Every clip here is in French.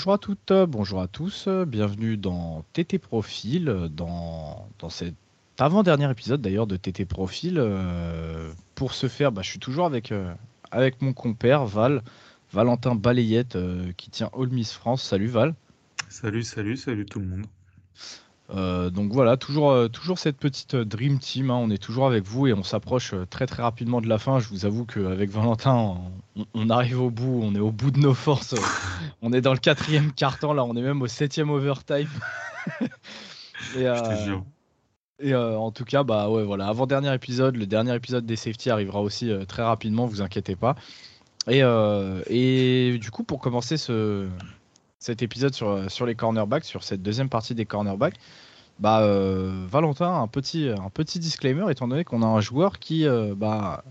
bonjour à toutes, bonjour à tous, bienvenue dans TT Profil, dans, cet avant-dernier épisode d'ailleurs de TT Profil. Euh, pour ce faire, bah, je suis toujours avec, euh, avec mon compère Val, Valentin Balayette, euh, qui tient All Miss France. Salut Val. Salut, salut, salut tout le monde. Euh, donc voilà, toujours, euh, toujours cette petite euh, Dream Team. hein. On est toujours avec vous et on s'approche très très rapidement de la fin. Je vous avoue qu'avec Valentin, on, on arrive au bout. On est au bout de nos forces. on est dans le quatrième quart-temps. Là, on est même au septième overtime. et, Je te jure. et, en tout cas, bah ouais, voilà. Avant-dernier épisode, le dernier épisode des safety arrivera aussi très rapidement. Vous inquiétez pas. Et, et du coup, pour commencer ce, cet épisode sur, sur les cornerbacks, sur cette deuxième partie des cornerbacks, bah, euh, Valentin, un petit, un petit disclaimer, étant donné qu'on a un joueur qui euh, bah,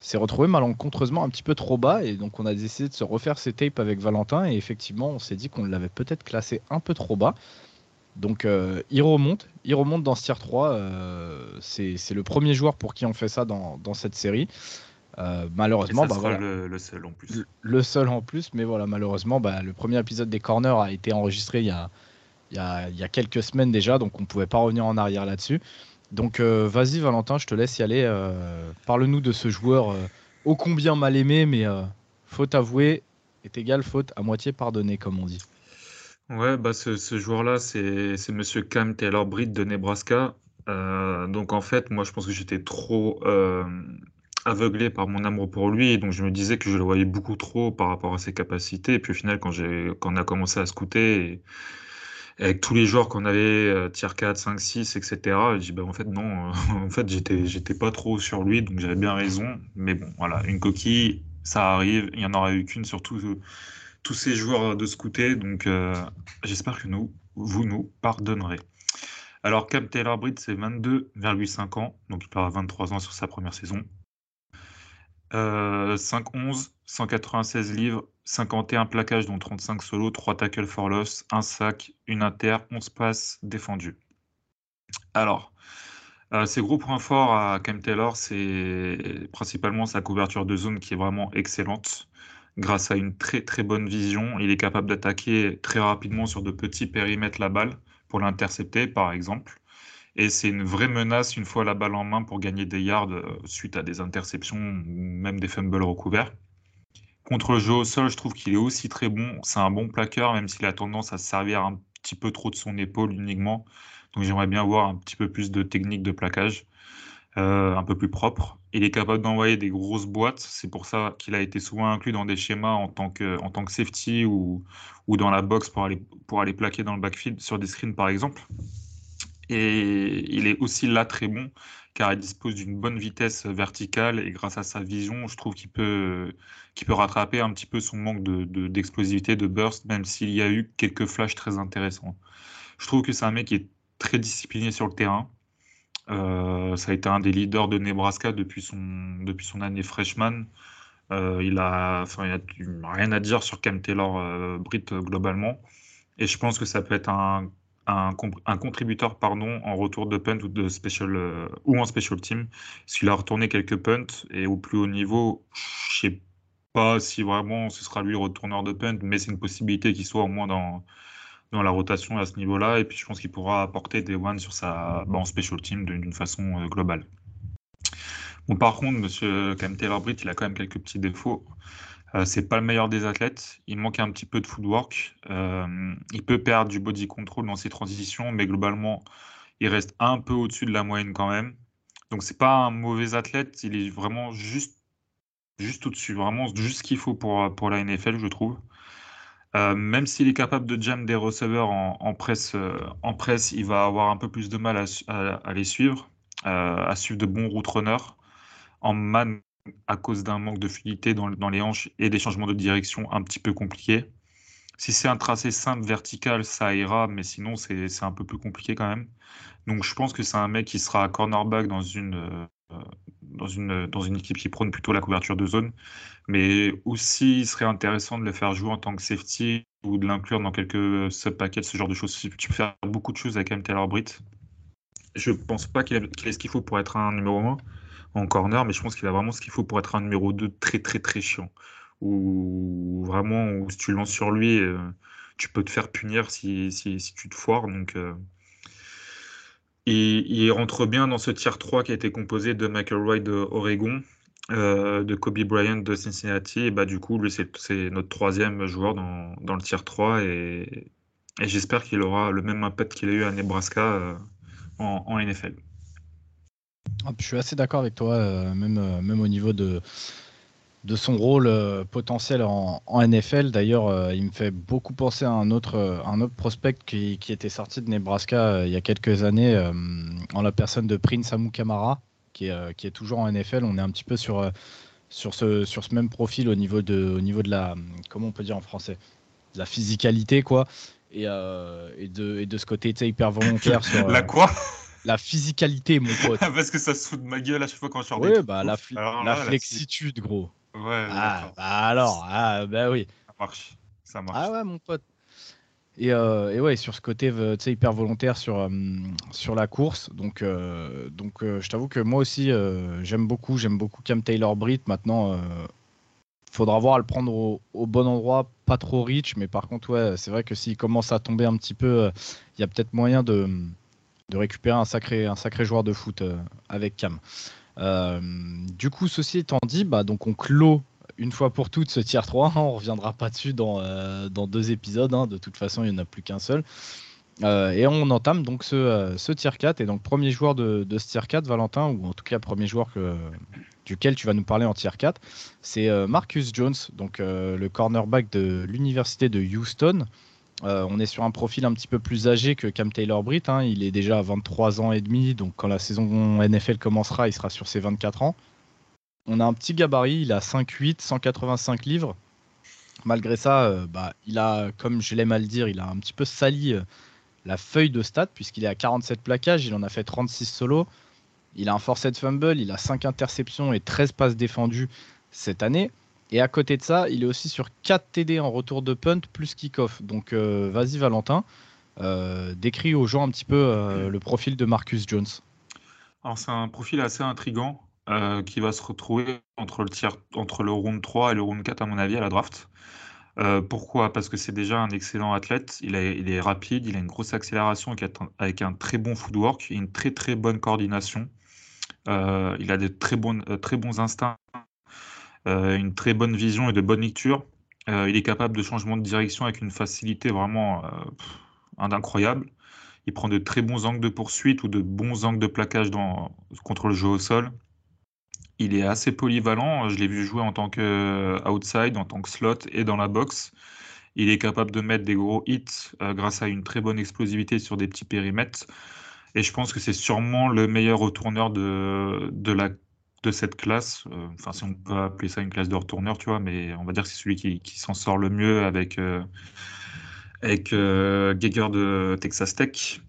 s'est retrouvé malencontreusement un petit peu trop bas, et donc on a décidé de se refaire ses tapes avec Valentin, et effectivement, on s'est dit qu'on l'avait peut-être classé un peu trop bas. Donc euh, il remonte, il remonte dans ce tier 3. euh, c'est le premier joueur pour qui on fait ça dans cette série. Euh, malheureusement, bah voilà le, le seul en plus. le le seul en plus, mais voilà, malheureusement, bah, le premier épisode des corners a été enregistré il y a, il y a, il y a quelques semaines déjà, donc on ne pouvait pas revenir en arrière là-dessus. Donc euh, vas-y Valentin, je te laisse y aller. euh, Parle-nous de ce joueur ô combien mal aimé, mais faute avouée est égale faute à moitié pardonnée, comme on dit. Ouais, bah ce, ce joueur-là, c'est Monsieur Cam Taylor-Britt de Nebraska. Donc en fait, moi, je pense que j'étais trop aveuglé par mon amour pour lui, donc je me disais que je le voyais beaucoup trop par rapport à ses capacités. Et puis au final, quand quand on a commencé à scouter, avec tous les joueurs qu'on avait, euh, tier 4, 5, 6, etc., j'ai dit bah en fait non, euh, en fait j'étais pas trop sur lui, donc j'avais bien raison. Mais bon, voilà, une coquille, ça arrive. Il y en aura eu qu'une, surtout tous ces joueurs de scouter. Donc, euh, j'espère que nous, vous nous pardonnerez. Alors, Cam Taylor-Britt, c'est 22,5 ans. Donc, il part à 23 ans sur sa première saison. Euh, 5-11, 196 livres, 51 plaquages, dont 35 solos, 3 tackles for loss, 1 sac, une inter, 11 passes défendues. Alors, euh, ses gros points forts à Cam Taylor, c'est principalement sa couverture de zone qui est vraiment excellente. Grâce à une très très bonne vision, il est capable d'attaquer très rapidement sur de petits périmètres la balle pour l'intercepter, par exemple. Et c'est une vraie menace une fois la balle en main pour gagner des yards euh, suite à des interceptions ou même des fumbles recouverts. Contre le jeu au sol, je trouve qu'il est aussi très bon. C'est un bon plaqueur, même s'il a tendance à se servir un petit peu trop de son épaule uniquement. Donc j'aimerais bien voir un petit peu plus de technique de plaquage, euh, un peu plus propre. Il est capable d'envoyer des grosses boîtes. C'est pour ça qu'il a été souvent inclus dans des schémas en tant que, en tant que safety ou, ou dans la box pour aller, pour aller plaquer dans le backfield sur des screens par exemple. Et il est aussi là très bon car il dispose d'une bonne vitesse verticale et grâce à sa vision, je trouve qu'il peut, qu'il peut rattraper un petit peu son manque de, de- d'explosivité, de burst, même s'il y a eu quelques flashs très intéressants. Je trouve que c'est un mec qui est très discipliné sur le terrain. Euh, ça a été un des leaders de Nebraska depuis son, depuis son année freshman. Euh, il a, enfin, rien à dire sur Cam Taylor euh, Britt euh, globalement. Et je pense que ça peut être un, un, contributeur pardon, en retour de punt ou, de special, euh, ou en special team. Parce qu'il a retourné quelques punts et au plus haut niveau, je sais pas si vraiment ce sera lui retourneur de punt, mais c'est une possibilité qu'il soit au moins dans, dans la rotation à ce niveau-là. Et puis je pense qu'il pourra apporter des ones sur sa, bah, en special team d'une façon euh, globale. Bon, par contre, monsieur Cam Taylor-Britt, il a quand même quelques petits défauts. Euh, c'est pas le meilleur des athlètes. Il manque un petit peu de footwork. Euh, il peut perdre du body control dans ses transitions, mais globalement, il reste un peu au-dessus de la moyenne quand même. Donc c'est pas un mauvais athlète. Il est vraiment juste, juste au-dessus, vraiment juste ce qu'il faut pour, pour la NFL, je trouve. Euh, même s'il est capable de jam des receveurs en, presse, en il va avoir un peu plus de mal à, à- les suivre, à suivre de bons route runners. En man, à cause d'un manque de fluidité dans, les hanches et des changements de direction un petit peu compliqués. Si c'est un tracé simple vertical, ça ira, mais sinon c'est un peu plus compliqué quand même. Donc je pense que c'est un mec qui sera cornerback dans une, euh, dans une, dans une équipe qui prône plutôt la couverture de zone. Mais aussi, il serait intéressant de le faire jouer en tant que safety ou de l'inclure dans quelques sub-packets, ce genre de choses. Tu peux faire beaucoup de choses avec M. Taylor Britt. Je pense pas qu'il ait ce qu'il faut pour être un numéro 1 en corner, mais je pense qu'il a vraiment ce qu'il faut pour être un numéro 2 très très très chiant. Ou vraiment, si tu lances sur lui, euh, tu peux te faire punir si, si, tu te foires. Donc, et il rentre bien dans ce tier 3 qui a été composé de McElroy de Oregon, de Kobe Bryant de Cincinnati. Et bah, du coup, lui, c'est notre troisième joueur dans, dans, le tier 3. Et, j'espère qu'il aura le même impact qu'il a eu à Nebraska en NFL. Ah, je suis assez d'accord avec toi, euh, même, euh, même au niveau de, de son rôle euh, potentiel en, NFL. D'ailleurs, il me fait beaucoup penser à un autre, un autre prospect qui, qui était sorti de Nebraska il y a quelques années, en la personne de Prince Amukamara, qui est, qui est toujours en NFL. On est un petit peu sur, sur, ce, sur ce même profil au niveau de, au niveau de la, comment on peut dire en français, de la physicalité, quoi. Et, et, de, et de ce côté hyper volontaire. Sur, la quoi? La physicalité, mon pote. Parce que ça se fout de ma gueule à chaque fois quand je sors Oui, bah, la, la flexitude, gros. Ouais, ah, bah alors, ah, bah oui. Ça marche. Ça marche. Ah ouais, mon pote. Et, euh, et ouais, sur ce côté euh, hyper volontaire sur, euh, sur la course. Donc, donc je t'avoue que moi aussi, j'aime beaucoup, j'aime beaucoup Cam Taylor Britt. Maintenant, faudra voir à le prendre au, au, bon endroit, pas trop rich. Mais par contre, ouais, c'est vrai que s'il commence à tomber un petit peu, il y a peut-être moyen de de récupérer un sacré, joueur de foot euh, avec Cam. Euh, du coup, ceci étant dit, bah, on clôt une fois pour toutes ce tier 3. on reviendra pas dessus dans, euh, deux épisodes. Hein. de toute façon, il n'y en a plus qu'un seul. et on entame donc ce, ce, tier 4. Et donc, premier joueur de, de, ce tier 4, Valentin, ou en tout cas, premier joueur que, duquel tu vas nous parler en tier 4, c'est Marcus Jones, donc le cornerback de l'université de Houston. Euh, on est sur un profil un petit peu plus âgé que Cam Taylor Britt. Hein. Il est déjà à 23 ans et demi, donc quand la saison NFL commencera, il sera sur ses 24 ans. On a un petit gabarit, il a 5'8, 185 livres. Malgré ça, euh, bah, il a, comme je l'aime à le dire, il a un petit peu sali euh, la feuille de stats, puisqu'il est à 47 plaquages, il en a fait 36 solos. Il a un forced fumble, il a 5 interceptions et 13 passes défendues cette année. Et à côté de ça, il est aussi sur 4 TD en retour de punt plus kick-off. Donc euh, vas-y Valentin, euh, décris aux gens un petit peu euh, le profil de Marcus Jones. Alors c'est un profil assez intrigant qui va se retrouver entre le, tiers, entre le round 3 et le round 4 à mon avis à la draft. pourquoi? Parce que c'est déjà un excellent athlète, il, il, est rapide, il a une grosse accélération avec un très bon footwork et une très très bonne coordination. il a des très bons, très bons instincts euh, une très bonne vision et de bonne lecture. Euh, il est capable de changement de direction avec une facilité vraiment euh, incroyable. Il prend de très bons angles de poursuite ou de bons angles de plaquage contre le jeu au sol. Il est assez polyvalent. Je l'ai vu jouer en tant que outside, en tant que slot et dans la boxe. Il est capable de mettre des gros hits grâce à une très bonne explosivité sur des petits périmètres. Et je pense que c'est sûrement le meilleur retourneur de, de la de cette classe. Euh, enfin, si on peut appeler ça une classe de retourneur, tu vois, mais on va dire que c'est celui qui, s'en sort le mieux avec, euh, avec euh, Geiger de Texas Tech.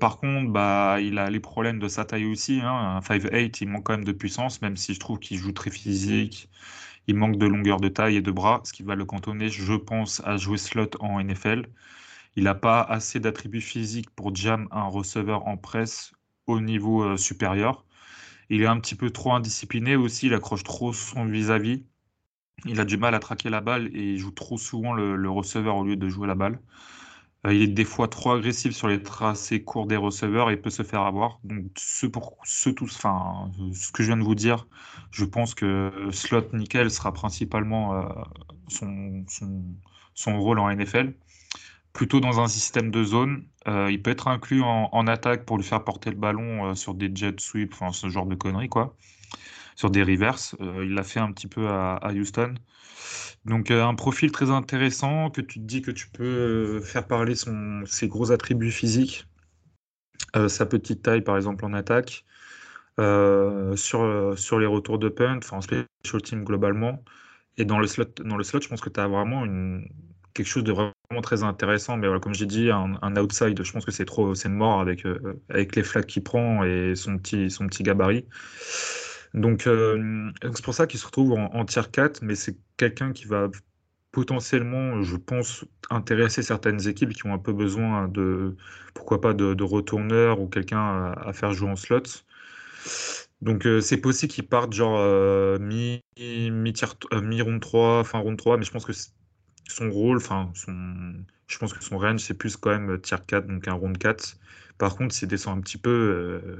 par contre, bah, il a les problèmes de sa taille aussi. Hein. Un 5'8, il manque quand même de puissance, même si je trouve qu'il joue très physique. Il manque de longueur de taille et de bras, ce qui va le cantonner, je pense, à jouer slot en NFL. Il n'a pas assez d'attributs physiques pour jam un receveur en presse au niveau supérieur. Il est un petit peu trop indiscipliné aussi, il accroche trop son vis-à-vis. Il a du mal à traquer la balle et il joue trop souvent le, receveur au lieu de jouer la balle. Euh, il est des fois trop agressif sur les tracés courts des receveurs et peut se faire avoir. Donc, ce, pour, ce, tous, enfin, que je viens de vous dire, je pense que Slot Nickel sera principalement euh, son rôle en NFL plutôt dans un système de zone. Euh, il peut être inclus en, attaque pour lui faire porter le ballon euh, sur des jet sweeps, enfin ce genre de conneries, quoi. Sur des reverses. Euh, il l'a fait un petit peu à, Houston. Donc un profil très intéressant que tu te dis que tu peux faire parler son, ses gros attributs physiques, sa petite taille par exemple en attaque, sur, sur les retours de punt, enfin en special team globalement. Et dans le slot, dans le slot je pense que tu as vraiment une, quelque chose de très intéressant. Mais comme j'ai dit, un, outside, je pense que c'est trop, c'est mort avec, euh, avec les flaques qu'il prend et son petit, son petit gabarit. Donc, euh, c'est pour ça qu'il se retrouve en, tier 4, mais c'est quelqu'un qui va potentiellement, je pense, intéresser certaines équipes qui ont un peu besoin de, pourquoi pas, de, retourneurs ou quelqu'un à, faire jouer en slot. Donc euh, c'est possible qu'il parte genre mi, mi, mi round 3, fin round 3, mais je pense que son rôle, enfin, son, je pense que son range, c'est plus quand même tier 4, donc un round 4. Par contre, s'il descend un petit peu,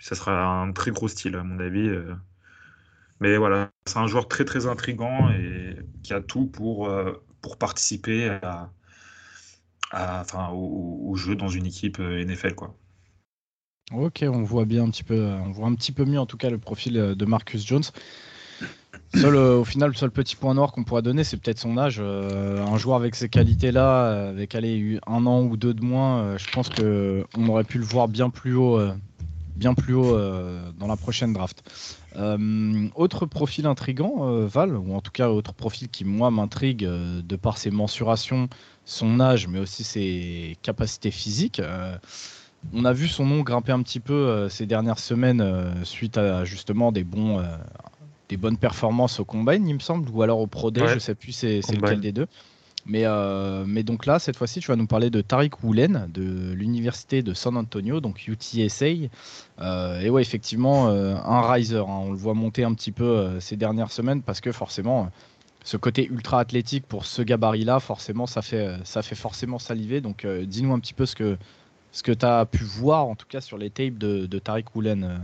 ça sera un très gros style, à mon avis. Mais voilà, c'est un joueur très très intrigant et qui a tout pour, pour participer à, enfin, au, jeu dans une équipe NFL. Quoi. Ok, on voit bien un petit peu, on voit un petit peu mieux en tout cas le profil de Marcus Jones. Seul, euh, au final, le seul petit point noir qu'on pourrait donner, c'est peut-être son âge. Euh, un joueur avec ces qualités-là, euh, avec allez, un an ou deux de moins, je pense qu'on aurait pu le voir bien plus haut, bien plus haut dans la prochaine draft. autre profil intrigant, Val, ou en tout cas autre profil qui moi m'intrigue de par ses mensurations, son âge, mais aussi ses capacités physiques. on a vu son nom grimper un petit peu ces dernières semaines suite à justement des bons des bonnes performances au combine, il me semble, ou alors au Pro Day, je sais plus c'est lequel des deux. Mais, euh, mais donc là, cette fois-ci, tu vas nous parler de Tariq Woolen de l'université de San Antonio, donc UTSA. Euh, et ouais, effectivement, euh, un riser. Hein. on le voit monter un petit peu ces dernières semaines parce que forcément, ce côté ultra athlétique pour ce gabarit-là, forcément, ça fait, ça fait forcément saliver. Donc, dis-nous un petit peu ce que, ce que tu as pu voir, en tout cas, sur les tapes de, de Tariq Woolen.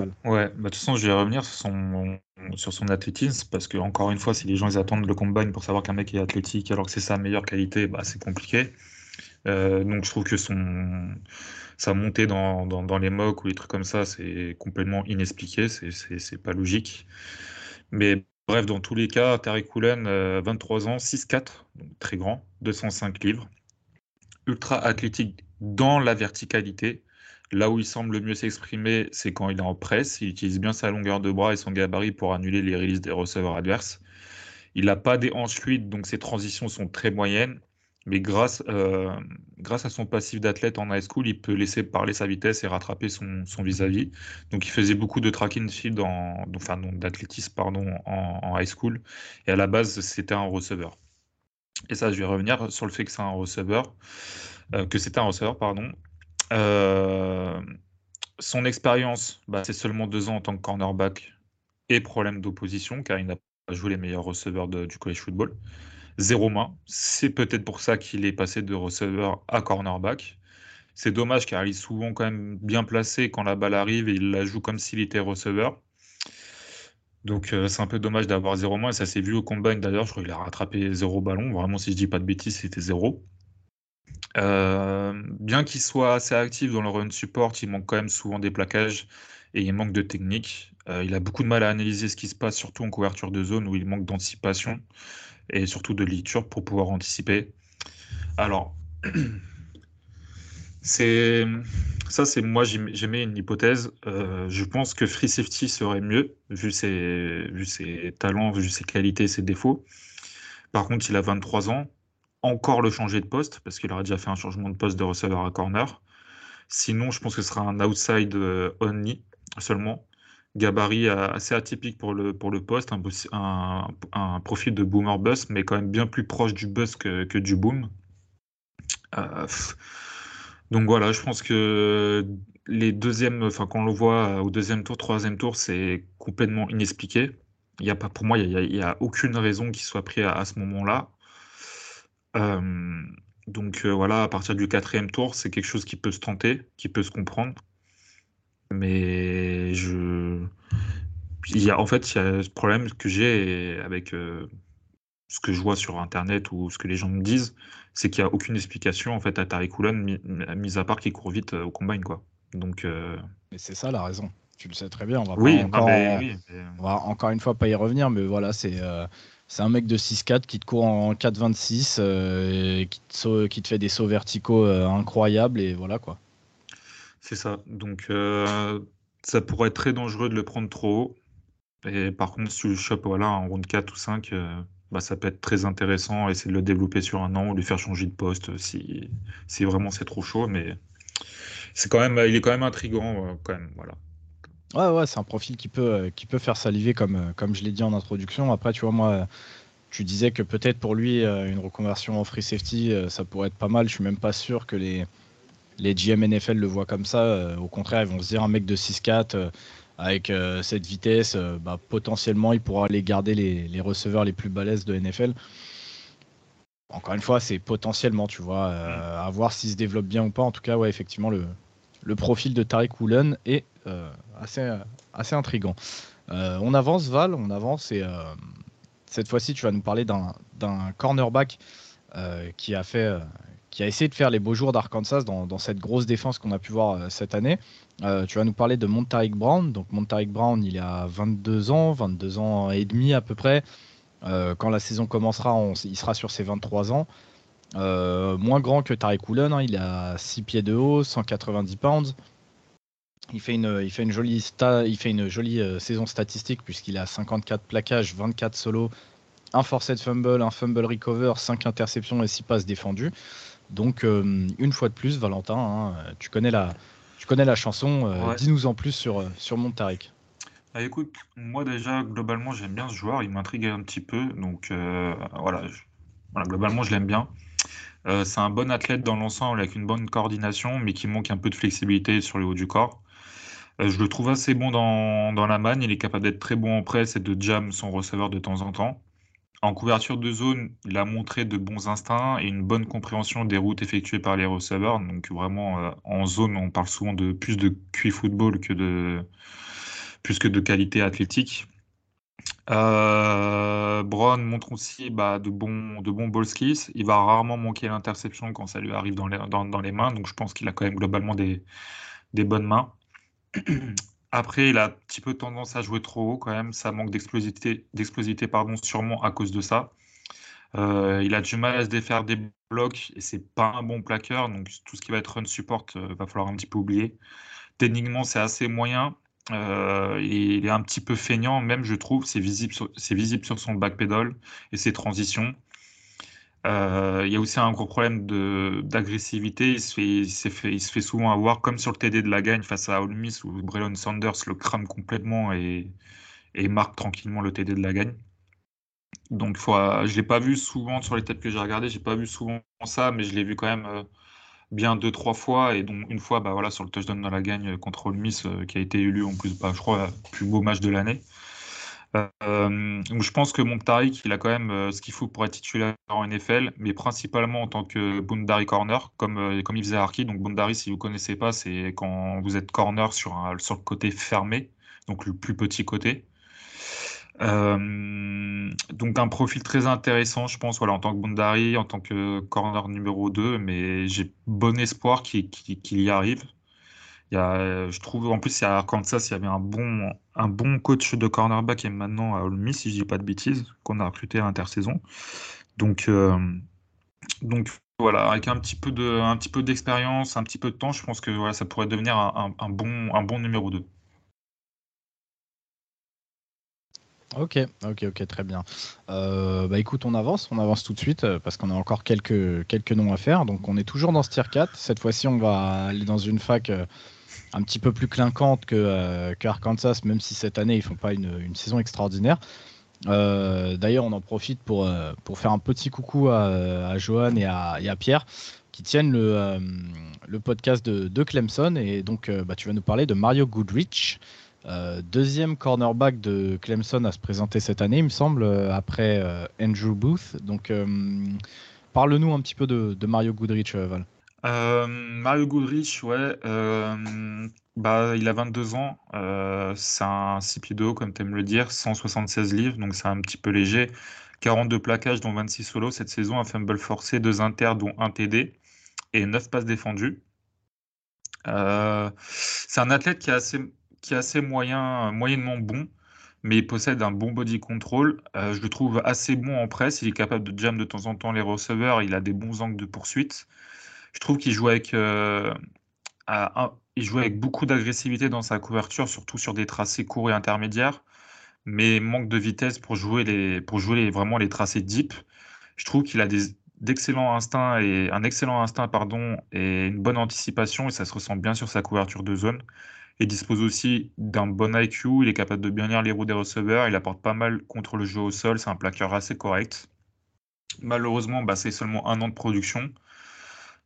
Ouais, bah, de toute façon, je vais revenir sur son, sur son athlétisme, parce que encore une fois, si les gens ils attendent le combine pour savoir qu'un mec est athlétique alors que c'est sa meilleure qualité, bah, c'est compliqué. Euh, donc je trouve que son, sa montée dans, dans, les mocks ou les trucs comme ça, c'est complètement inexpliqué, c'est pas logique. Mais bref, dans tous les cas, Tariq Koulen, 23 ans, 6'4, donc très grand, 205 livres, ultra athlétique dans la verticalité. Là où il semble le mieux s'exprimer, c'est quand il est en presse. Il utilise bien sa longueur de bras et son gabarit pour annuler les releases des receveurs adverses. Il n'a pas des hanches fluides, donc ses transitions sont très moyennes. Mais grâce, euh, grâce à son passif d'athlète en high school, il peut laisser parler sa vitesse et rattraper son vis-à-vis. Donc il faisait beaucoup de track and field, en, enfin d'athlétisme pardon, en, high school. Et à la base, c'était un receveur. Et ça, je vais revenir sur le fait que c'est un receveur, que c'était un receveur, pardon. Euh, son expérience, bah, c'est seulement deux ans en tant que cornerback et problème d'opposition, car il n'a pas joué les meilleurs receveurs du college football. Zéro main. C'est peut-être pour ça qu'il est passé de receveur à cornerback. C'est dommage car il est souvent quand même bien placé quand la balle arrive et il la joue comme s'il était receveur. Donc euh, c'est un peu dommage d'avoir zéro main et ça s'est vu au combine d'ailleurs. Je crois qu'il a rattrapé zéro ballon. Vraiment, si je dis pas de bêtises, c'était zéro. Euh, bien qu'il soit assez actif dans le run support, il manque quand même souvent des plaquages et il manque de technique. Euh, il a beaucoup de mal à analyser ce qui se passe, surtout en couverture de zone où il manque d'anticipation et surtout de lecture pour pouvoir anticiper. Alors, ça, c'est moi j'aimais une hypothèse. Euh, je pense que free safety serait mieux ses, vu ses talents, vu ses qualités, ses défauts. Par contre, il a 23 ans encore le changer de poste, parce qu'il aurait déjà fait un changement de poste de receveur à corner. Sinon, je pense que ce sera un outside euh, only seulement. Gabarit assez atypique pour le, pour le poste, un, profil de boomer bust, mais quand même bien plus proche du bust que, que du boom. Euh, donc voilà, je pense que les deuxièmes, enfin quand on le voit au deuxième tour, troisième tour, c'est complètement inexpliqué. Il y a pas, pour moi, il n'y a, aucune raison qu'il soit pris à ce moment-là. Donc voilà, à partir du quatrième tour, c'est quelque chose qui peut se tenter, qui peut se comprendre. Mais je. Il y a, en fait, il y a ce problème que j'ai avec ce que je vois sur Internet ou ce que les gens me disent, c'est qu'il n'y a aucune explication en fait à Tariq mis, à part qu'il court vite au combine. Quoi. Donc, Mais c'est ça la raison. Tu le sais très bien. On va, oui, encore, on va encore une fois pas y revenir, mais voilà, c'est c'est un mec de 6-4 qui te court en 4-26, euh, qui, te fait des sauts verticaux euh, incroyables et voilà quoi. C'est ça. Donc euh, ça pourrait être très dangereux de le prendre trop haut. Et par contre, si tu le chopes voilà, en round 4 ou 5, bah, ça peut être très intéressant. Essayer de le développer sur un an ou lui faire changer de poste si, si vraiment c'est trop chaud. Mais c'est quand même, il est quand même intriguant quand même. Voilà. Ouais, ouais, c'est un profil qui peut, euh, qui peut faire saliver, comme, euh, comme je l'ai dit en introduction. Après, tu vois, moi, tu disais que peut-être pour lui, euh, une reconversion en free safety, ça pourrait être pas mal. Je suis même pas sûr que les, les GM NFL le voient comme ça. Au contraire, ils vont se dire un mec de 6-4 avec cette vitesse, bah, potentiellement, il pourra aller garder les, les receveurs les plus balèzes de NFL. encore une fois, c'est potentiellement, tu vois, euh, à voir s'il se développe bien ou pas. En tout cas, ouais, effectivement, le, le profil de Tariq Woolen est euh, assez, assez intrigant. Euh, on avance, Val, on avance et cette fois-ci, tu vas nous parler d'un cornerback qui a fait. qui a essayé de faire les beaux jours d'Arkansas dans, cette grosse défense qu'on a pu voir cette année. tu vas nous parler de Montaric Brown. Donc Montaric Brown, il a 22 ans, 22 ans et demi à peu près. Euh, quand la saison commencera, il sera sur ses 23 ans. Euh, moins grand que Tarek Woolen, hein. il a 6 pieds de haut, 190 pounds. Il fait une, il fait une jolie, il fait une jolie euh, saison statistique puisqu'il a 54 plaquages, 24 solos, un forced fumble, un fumble recover, 5 interceptions et 6 passes défendues. Donc une fois de plus, Valentin, hein, tu, connais la, tu connais la chanson, dis-nous en plus sur, sur Montarek. Ah, écoute, moi déjà, globalement, j'aime bien ce joueur, il m'intrigue un petit peu, donc euh, voilà, globalement, je l'aime bien. Euh, c'est un bon athlète dans l'ensemble avec une bonne coordination, mais qui manque un peu de flexibilité sur le haut du corps. Euh, je le trouve assez bon dans, la manne, il est capable d'être très bon en presse et de jam son receveur de temps en temps. En couverture de zone, il a montré de bons instincts et une bonne compréhension des routes effectuées par les receveurs. Donc vraiment, en zone, on parle souvent de plus de QI football que de, plus que de qualité athlétique. Euh, Brown montre aussi bah, de, bons, de bons ball skills. Il va rarement manquer l'interception quand ça lui arrive dans les, dans, les mains. Donc je pense qu'il a quand même globalement des, des bonnes mains. Après, il a un petit peu tendance à jouer trop haut quand même. Ça manque d'explosivité, d'explosivité pardon, sûrement à cause de ça. Euh, il a du mal à se défaire des blocs et c'est pas un bon plaqueur. Donc tout ce qui va être run support, euh, va falloir un petit peu oublier. Techniquement, c'est assez moyen. Euh, il est un petit peu feignant, même je trouve, c'est visible, sur, visible sur son backpedal et ses transitions. Euh, il y a aussi un gros problème d'agressivité. Il, se fait, souvent avoir, comme sur le TD de la gagne face à Ole Miss, où Braylon Sanders le crame complètement et, marque tranquillement le TD de la gagne. Donc, faut, je ne l'ai pas vu souvent sur les têtes que j'ai regardées, j'ai pas vu souvent ça, mais je l'ai vu quand même euh, bien deux, trois fois, et donc une fois bah, voilà, sur le touchdown dans la gagne contre Ole Miss, euh, qui a été élu en plus, bah, je crois, plus beau match de l'année. Euh, je pense que Montaric, il a quand même euh, ce qu'il faut pour être titulaire en NFL, mais principalement en tant que Bundari corner, comme, comme il faisait Arki. Donc Bundari, si vous ne connaissez pas, c'est quand vous êtes corner sur, un, sur le côté fermé, donc le plus petit côté. Euh, donc un profil très intéressant, je pense, voilà, en tant que Bondari, en tant que corner numéro 2, mais j'ai bon espoir qu'il y arrive. Je trouve, en plus, a Arkansas, il y avait un bon, un bon coach de cornerback et maintenant à Ole si je dis pas de bêtises, qu'on a recruté à l'intersaison. Donc, euh, donc voilà, avec un petit peu de, un petit peu d'expérience, un petit peu de temps, je pense que voilà, ça pourrait devenir un bon, un bon numéro 2. Ok, ok, ok, très bien. Euh, bah écoute, on avance, on avance tout de suite euh, parce qu'on a encore quelques, quelques noms à faire. Donc on est toujours dans ce tier 4. Cette fois-ci, on va aller dans une fac euh, un petit peu plus clinquante que, Arkansas, même si cette année ils font pas une, saison extraordinaire. D'ailleurs, on en profite pour, pour faire un petit coucou à, Johan et à, Pierre qui tiennent le, le podcast de, de, Clemson. Et donc, bah, tu vas nous parler de Mario Goodrich. Euh, deuxième cornerback de Clemson à se présenter cette année, il me semble, euh, après euh, Andrew Booth. Donc, parle-nous un petit peu de, Mario Goodrich, Val. Mario Goodrich, ouais, bah, il a 22 ans. c'est un 6 pieds de haut, comme tu aimes le dire, 176 livres, donc c'est un petit peu léger. 42 plaquages, dont 26 solos cette saison, un fumble forcé, deux inters, dont un TD et 9 passes défendues. c'est un athlète qui est assez qui est assez moyen, moyennement bon, mais il possède un bon body control. Euh, je le trouve assez bon en presse. Il est capable de jam de temps en temps les receveurs. Il a des bons angles de poursuite. Je trouve qu'il joue avec, euh, il joue avec beaucoup d'agressivité dans sa couverture, surtout sur des tracés courts et intermédiaires, mais manque de vitesse pour jouer, les, pour jouer vraiment les tracés deep. Je trouve qu'il a des, et un excellent instinct pardon et une bonne anticipation et ça se ressent bien sur sa couverture de zone. Il dispose aussi d'un bon IQ, il est capable de bien lire les roues des receveurs, il apporte pas mal contre le jeu au sol, c'est un plaqueur assez correct. Malheureusement, bah, c'est seulement un an de production.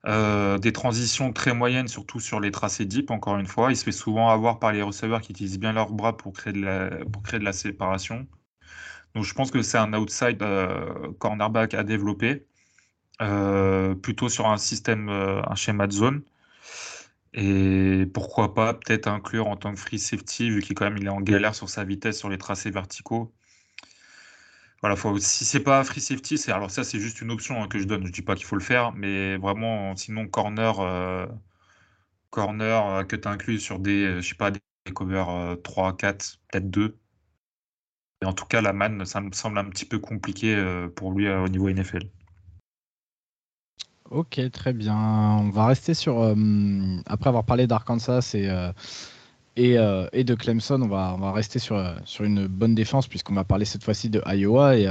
Euh, des transitions très moyennes, surtout sur les tracés deep, encore une fois. Il se fait souvent avoir par les receveurs qui utilisent bien leurs bras pour créer de la, séparation. Donc je pense que c'est un outside euh, cornerback à développer. plutôt sur un système, un schéma de zone. Et pourquoi pas peut-être inclure en tant que free safety, vu qu'il quand même il est en galère sur sa vitesse sur les tracés verticaux. Voilà, faut, si c'est pas free safety, c'est alors ça c'est juste une option hein, que je donne. Je dis pas qu'il faut le faire, mais vraiment sinon corner, euh, corner euh, que tu inclus sur des, euh, je sais pas, des covers 3, 4, peut-être 2. Et en tout cas, la man, ça me semble un petit peu compliqué pour lui au niveau NFL. Ok, très bien. On va rester sur. Euh, après avoir parlé d'Arkansas et, euh, euh, et, de Clemson, on va, on va rester sur, sur une bonne défense, puisqu'on va parler cette fois-ci de Iowa. Et,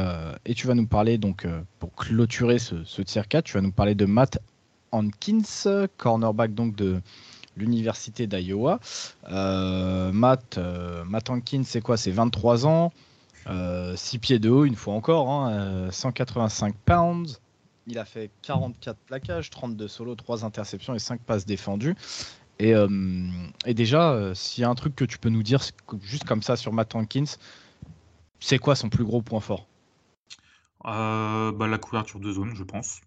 et, tu vas nous parler, donc, pour clôturer ce, ce tier 4, tu vas nous parler de Matt Hankins, cornerback donc de l'université d'Iowa. Matt, Matt Hankins, c'est quoi? C'est 23 ans, 6 pieds de haut, une fois encore, 185 hein, pounds. Il a fait 44 plaquages, 32 solos, 3 interceptions et 5 passes défendues. Et, euh, déjà, euh, s'il y a un truc que tu peux nous dire, juste comme ça sur Matt Hankins, c'est quoi son plus gros point fort? Euh, bah, La couverture de zone, je pense.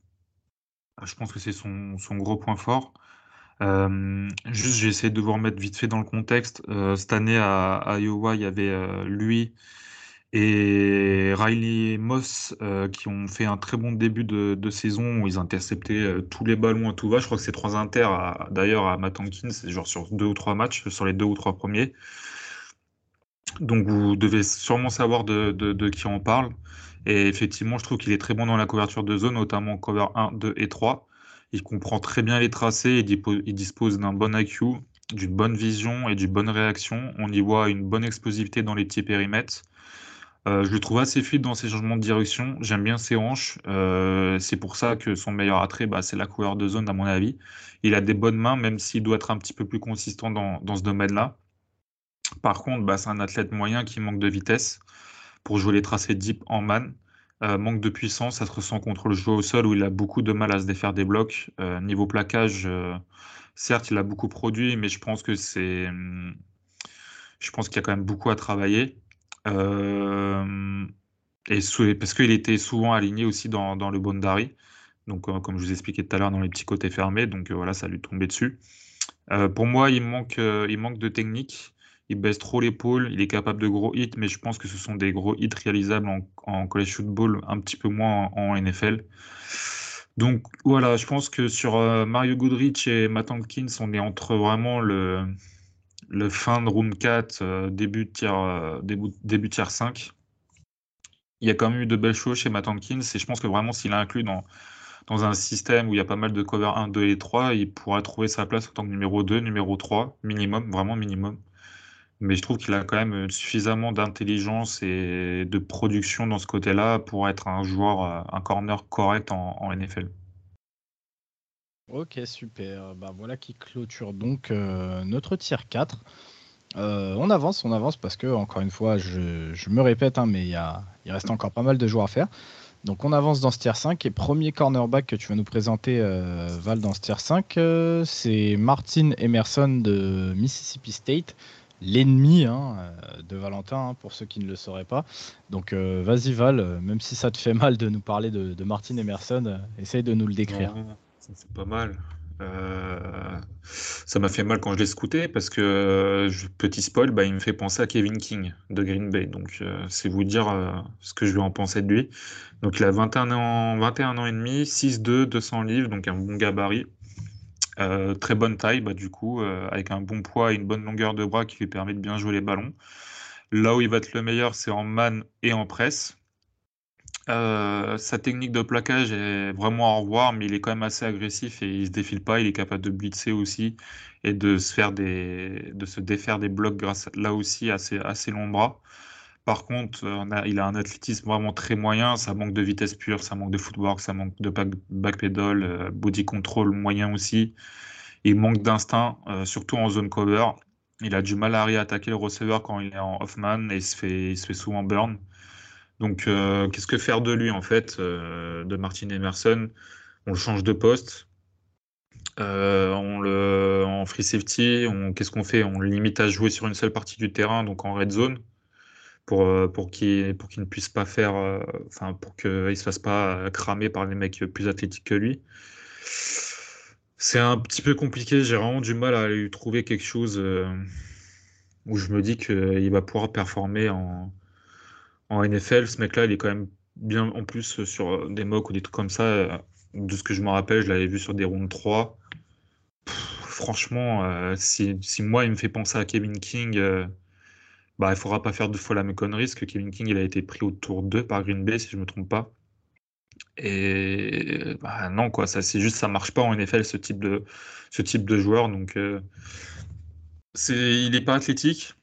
Je pense que c'est son, gros point fort. juste, j'ai essayé de vous remettre vite fait dans le contexte. cette année à, Iowa, il y avait lui, et Riley Moss, euh, qui ont fait un très bon début de, saison, où ils interceptaient euh, tous les ballons à tout va. Je crois que c'est trois inter, d'ailleurs, à Matt c'est genre sur deux ou trois matchs, sur les deux ou trois premiers. Donc vous devez sûrement savoir de, qui on parle. Et effectivement, je trouve qu'il est très bon dans la couverture de zone, notamment cover 1, 2 et 3. Il comprend très bien les tracés, il dispose d'un bon IQ, d'une bonne vision et d'une bonne réaction. On y voit une bonne explosivité dans les petits périmètres. Euh, je le trouve assez fluide dans ses changements de direction. J'aime bien ses hanches. Euh, c'est pour ça que son meilleur attrait, bah, c'est la couleur de zone, à mon avis. Il a des bonnes mains, même s'il doit être un petit peu plus consistant dans, ce domaine-là. Par contre, bah, c'est un athlète moyen qui manque de vitesse pour jouer les tracés deep en man. Euh, manque de puissance, ça se ressent contre le jeu au sol où il a beaucoup de mal à se défaire des blocs. niveau plaquage, certes, il a beaucoup produit, mais je pense que c'est. Hum, je pense qu'il y a quand même beaucoup à travailler. Euh, et parce qu'il était souvent aligné aussi dans, le Bondari. Donc, euh, comme je vous expliquais tout à l'heure, dans les petits côtés fermés. Donc, euh, voilà, ça lui tombait dessus. pour moi, il manque, il manque de technique. Il baisse trop l'épaule. Il est capable de gros hits, mais je pense que ce sont des gros hits réalisables en, en college football, un petit peu moins en, NFL. Donc voilà, je pense que sur Mario Goodrich et Matt Hankins, on est entre vraiment le, le fin de round 4, euh, début, de tiers, euh, début, début tiers 5. Il y a quand même eu de belles choses chez Matt Hankins et je pense que vraiment s'il est inclus dans, dans un système où il y a pas mal de cover 1, 2 et 3, il pourra trouver sa place en tant que numéro 2, numéro 3, minimum, vraiment minimum. Mais je trouve qu'il a quand même suffisamment d'intelligence et de production dans ce côté-là pour être un joueur, euh, un corner correct en NFL. Ok, super. Bah, voilà qui clôture donc euh, notre tier 4. Euh, on avance, on avance parce que, encore une fois, je, me répète, hein, mais il, reste encore pas mal de joueurs à faire. Donc on avance dans ce tier 5 et premier cornerback que tu vas nous présenter, euh, Val, dans ce tier 5, c'est Martin Emerson de Mississippi State, l'ennemi hein, de Valentin, hein, pour ceux qui ne le sauraient pas. Donc vas-y Val, même si ça te fait mal de nous parler de, Martin Emerson, essaye de nous le décrire. C'est pas mal. Euh, ça m'a fait mal quand je l'ai scouté parce que, euh, petit spoil, bah, il me fait penser à Kevin King de Green Bay. Donc, euh, c'est vous dire ce que je vais en penser de lui. Donc, il a 21 ans, 21 ans et demi, 6'2, 200 livres, donc un bon gabarit. très bonne taille, bah, du coup, avec un bon poids et une bonne longueur de bras qui lui permet de bien jouer les ballons. Là où il va être le meilleur, c'est en man et en presse. Euh, sa technique de plaquage est vraiment à revoir, mais il est quand même assez agressif et il se défile pas. Il est capable de blitzer aussi et de se faire des, de se défaire des blocs grâce là aussi à ses longs bras. Par contre, il a un athlétisme vraiment très moyen. Ça manque de vitesse pure, ça manque de footwork, ça manque de back, backpedal, euh, body control moyen aussi. Il manque d'instinct, euh, surtout en zone cover. Il a du mal à réattaquer le receveur quand il est en off-man et se fait, il se fait souvent burn. Donc, euh, qu'est-ce que faire de lui, en fait, euh, de Martin Emerson? On le change de poste. Euh, on le, en free safety, qu'est-ce qu'on fait? On le limite à jouer sur une seule partie du terrain, donc en red zone. pour, pour qu'il ne puisse pas faire, enfin, pour qu'il ne se fasse pas cramer par les mecs plus athlétiques que lui. C'est un petit peu compliqué. J'ai vraiment du mal à lui trouver quelque chose où je me dis qu'il va pouvoir performer en, en NFL. Ce mec-là, il est quand même bien en plus sur des mocks ou des trucs comme ça. De ce que je me rappelle, je l'avais vu sur des rounds 3. franchement, euh, si, moi, il me fait penser à Kevin King, euh, bah, il faudra pas faire deux fois la même connerie, parce que Kevin King, il a été pris au tour 2 par Green Bay, si je ne me trompe pas. Et bah, non, quoi, ça, c'est juste, ça marche pas en NFL, ce type de, ce type de joueur. Donc, euh, c'est, il n'est pas athlétique.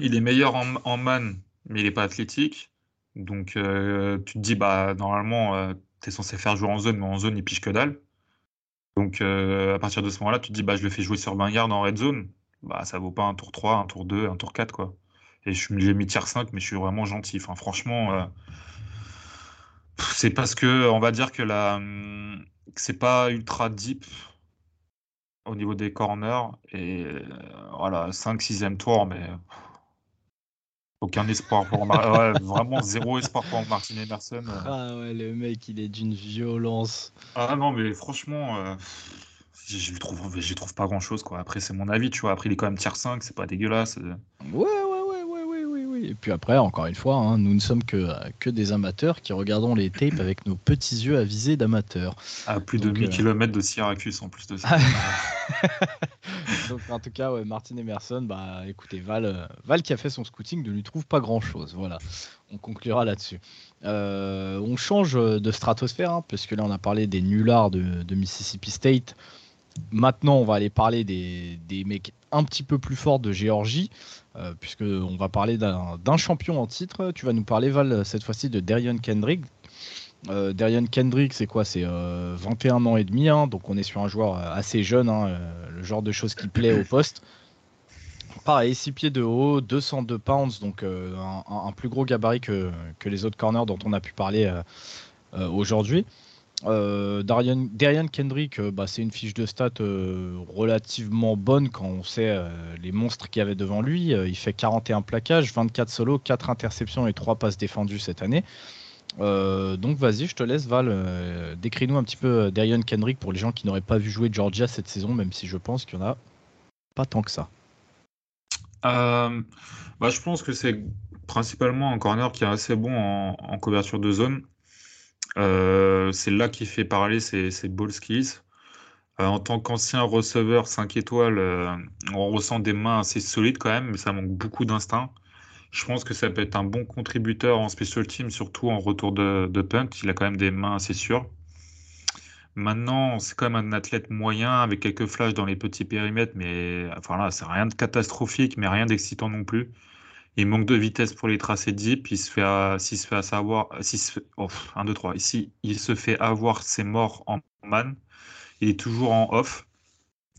Il est meilleur en, man, mais il n'est pas athlétique. Donc, euh, tu te dis, bah, normalement, euh, tu es censé faire jouer en zone, mais en zone, il piche que dalle. Donc, à partir de ce moment-là, tu te dis, bah, je le fais jouer sur 20 yards en red zone. Bah, ça vaut pas un tour 3, un tour 2, un tour 4, quoi. Et je l'ai mis tier 5, mais je suis vraiment gentil. Franchement, c'est parce que, on va dire que la, c'est pas ultra deep au niveau des corners. Et euh, voilà, 5 6 tour, mais aucun espoir pour vraiment zéro espoir pour Martin Emerson. Euh. Ah ouais, le mec, il est d'une violence. Ah non, mais franchement, euh, je, trouve, je trouve pas grand chose. Quoi. Après, c'est mon avis, tu vois. Après, il est quand même tier 5, c'est pas dégueulasse. Ouais, et puis après, encore une fois, hein, nous ne sommes que, que des amateurs qui regardons les tapes avec nos petits yeux avisés d'amateurs. À plus de 1000 euh, km de Syracuse en plus de ça. Donc en tout cas, ouais, Martin Emerson, bah écoutez, Val, Val qui a fait son scouting ne lui trouve pas grand chose. Voilà, on conclura là-dessus. Euh, on change de stratosphère, hein, parce que là on a parlé des nullards de, de Mississippi State. Maintenant, on va aller parler des, des mecs un petit peu plus forts de Géorgie. Euh, puisqu'on va parler d'un champion en titre. Tu vas nous parler, Val, cette fois-ci de Darian Kendrick. Euh, Darian Kendrick, c'est quoi? C'est 21 euh, ans et demi, hein, donc on est sur un joueur assez jeune, hein, le genre de choses qui plaît au poste. Pareil, 6 pieds de haut, 202 pounds, donc un, plus gros gabarit que, les autres corners dont on a pu parler aujourd'hui. Euh, Darian, Kendrick, euh, bah, c'est une fiche de stats euh, relativement bonne quand on sait les monstres qu'il y avait devant lui. il fait 41 plaquages, 24 solos, 4 interceptions et 3 passes défendues cette année. donc vas-y, je te laisse Val. Décris-nous un petit peu Darian Kendrick pour les gens qui n'auraient pas vu jouer Georgia cette saison, même si je pense qu'il y en a pas tant que ça. Bah, je pense que c'est principalement un corner qui est assez bon en couverture de zone. Euh, c'est là qui fait parler ses, ball skills. Euh, en tant qu'ancien receveur 5 étoiles, euh, on ressent des mains assez solides quand même, mais ça manque beaucoup d'instinct. Je pense que ça peut être un bon contributeur en special team, surtout en retour de, punt. Il a quand même des mains assez sûres. Maintenant, c'est quand même un athlète moyen avec quelques flashs dans les petits périmètres, mais enfin là, c'est rien de catastrophique, mais rien d'excitant non plus. Il manque de vitesse pour les tracés deep. Il se fait, fait savoir, se fait, 1, 2, 3. Ici, il se fait avoir ses morts en man. Il est toujours en off.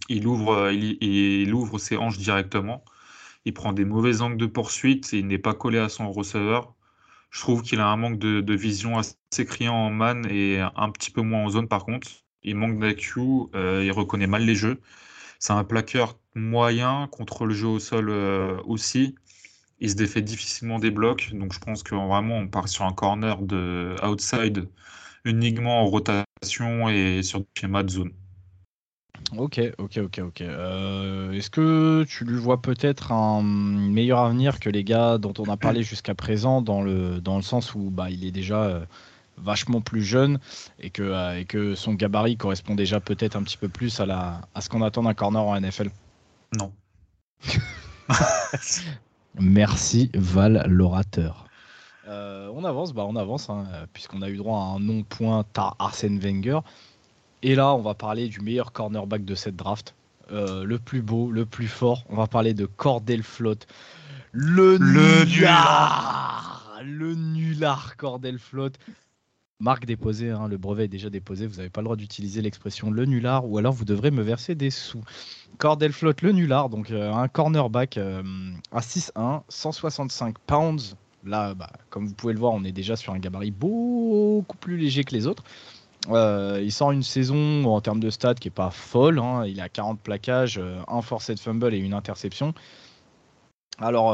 Il ouvre, il, ouvre ses hanches directement. Il prend des mauvais angles de poursuite. il n'est pas collé à son receveur. Je trouve qu'il a un manque de, vision assez criant en man et un petit peu moins en zone par contre. Il manque d'IQ. Euh, il reconnaît mal les jeux. C'est un plaqueur moyen contre le jeu au sol euh, aussi il se défait difficilement des blocs. Donc je pense que vraiment on part sur un corner de outside uniquement en rotation et sur du schéma de zone. Ok, ok, ok, ok. Euh, est-ce que tu lui vois peut-être un meilleur avenir que les gars dont on a parlé jusqu'à présent, dans le, dans le sens où bah, il est déjà euh, vachement plus jeune et que, euh, et que son gabarit correspond déjà peut-être un petit peu plus à, la, à ce qu'on attend d'un corner en NFL Non. Merci Val l'orateur. Euh, on avance, bah on avance, hein, puisqu'on a eu droit à un non-point à Arsène Wenger. Et là, on va parler du meilleur cornerback de cette draft. Euh, le plus beau, le plus fort. On va parler de Cordell Flotte. Le, le nulard Le nulard Cordell Flotte marque déposée, hein, le brevet est déjà déposé, vous n'avez pas le droit d'utiliser l'expression le nulard ou alors vous devrez me verser des sous. Cordel Flotte, le nulard, donc euh, un cornerback euh, à 6-1, 165 pounds. Là, bah, comme vous pouvez le voir, on est déjà sur un gabarit beaucoup plus léger que les autres. Euh, il sort une saison en termes de stats qui est pas folle. Hein. Il a 40 plaquages, un forcé de fumble et une interception. Alors,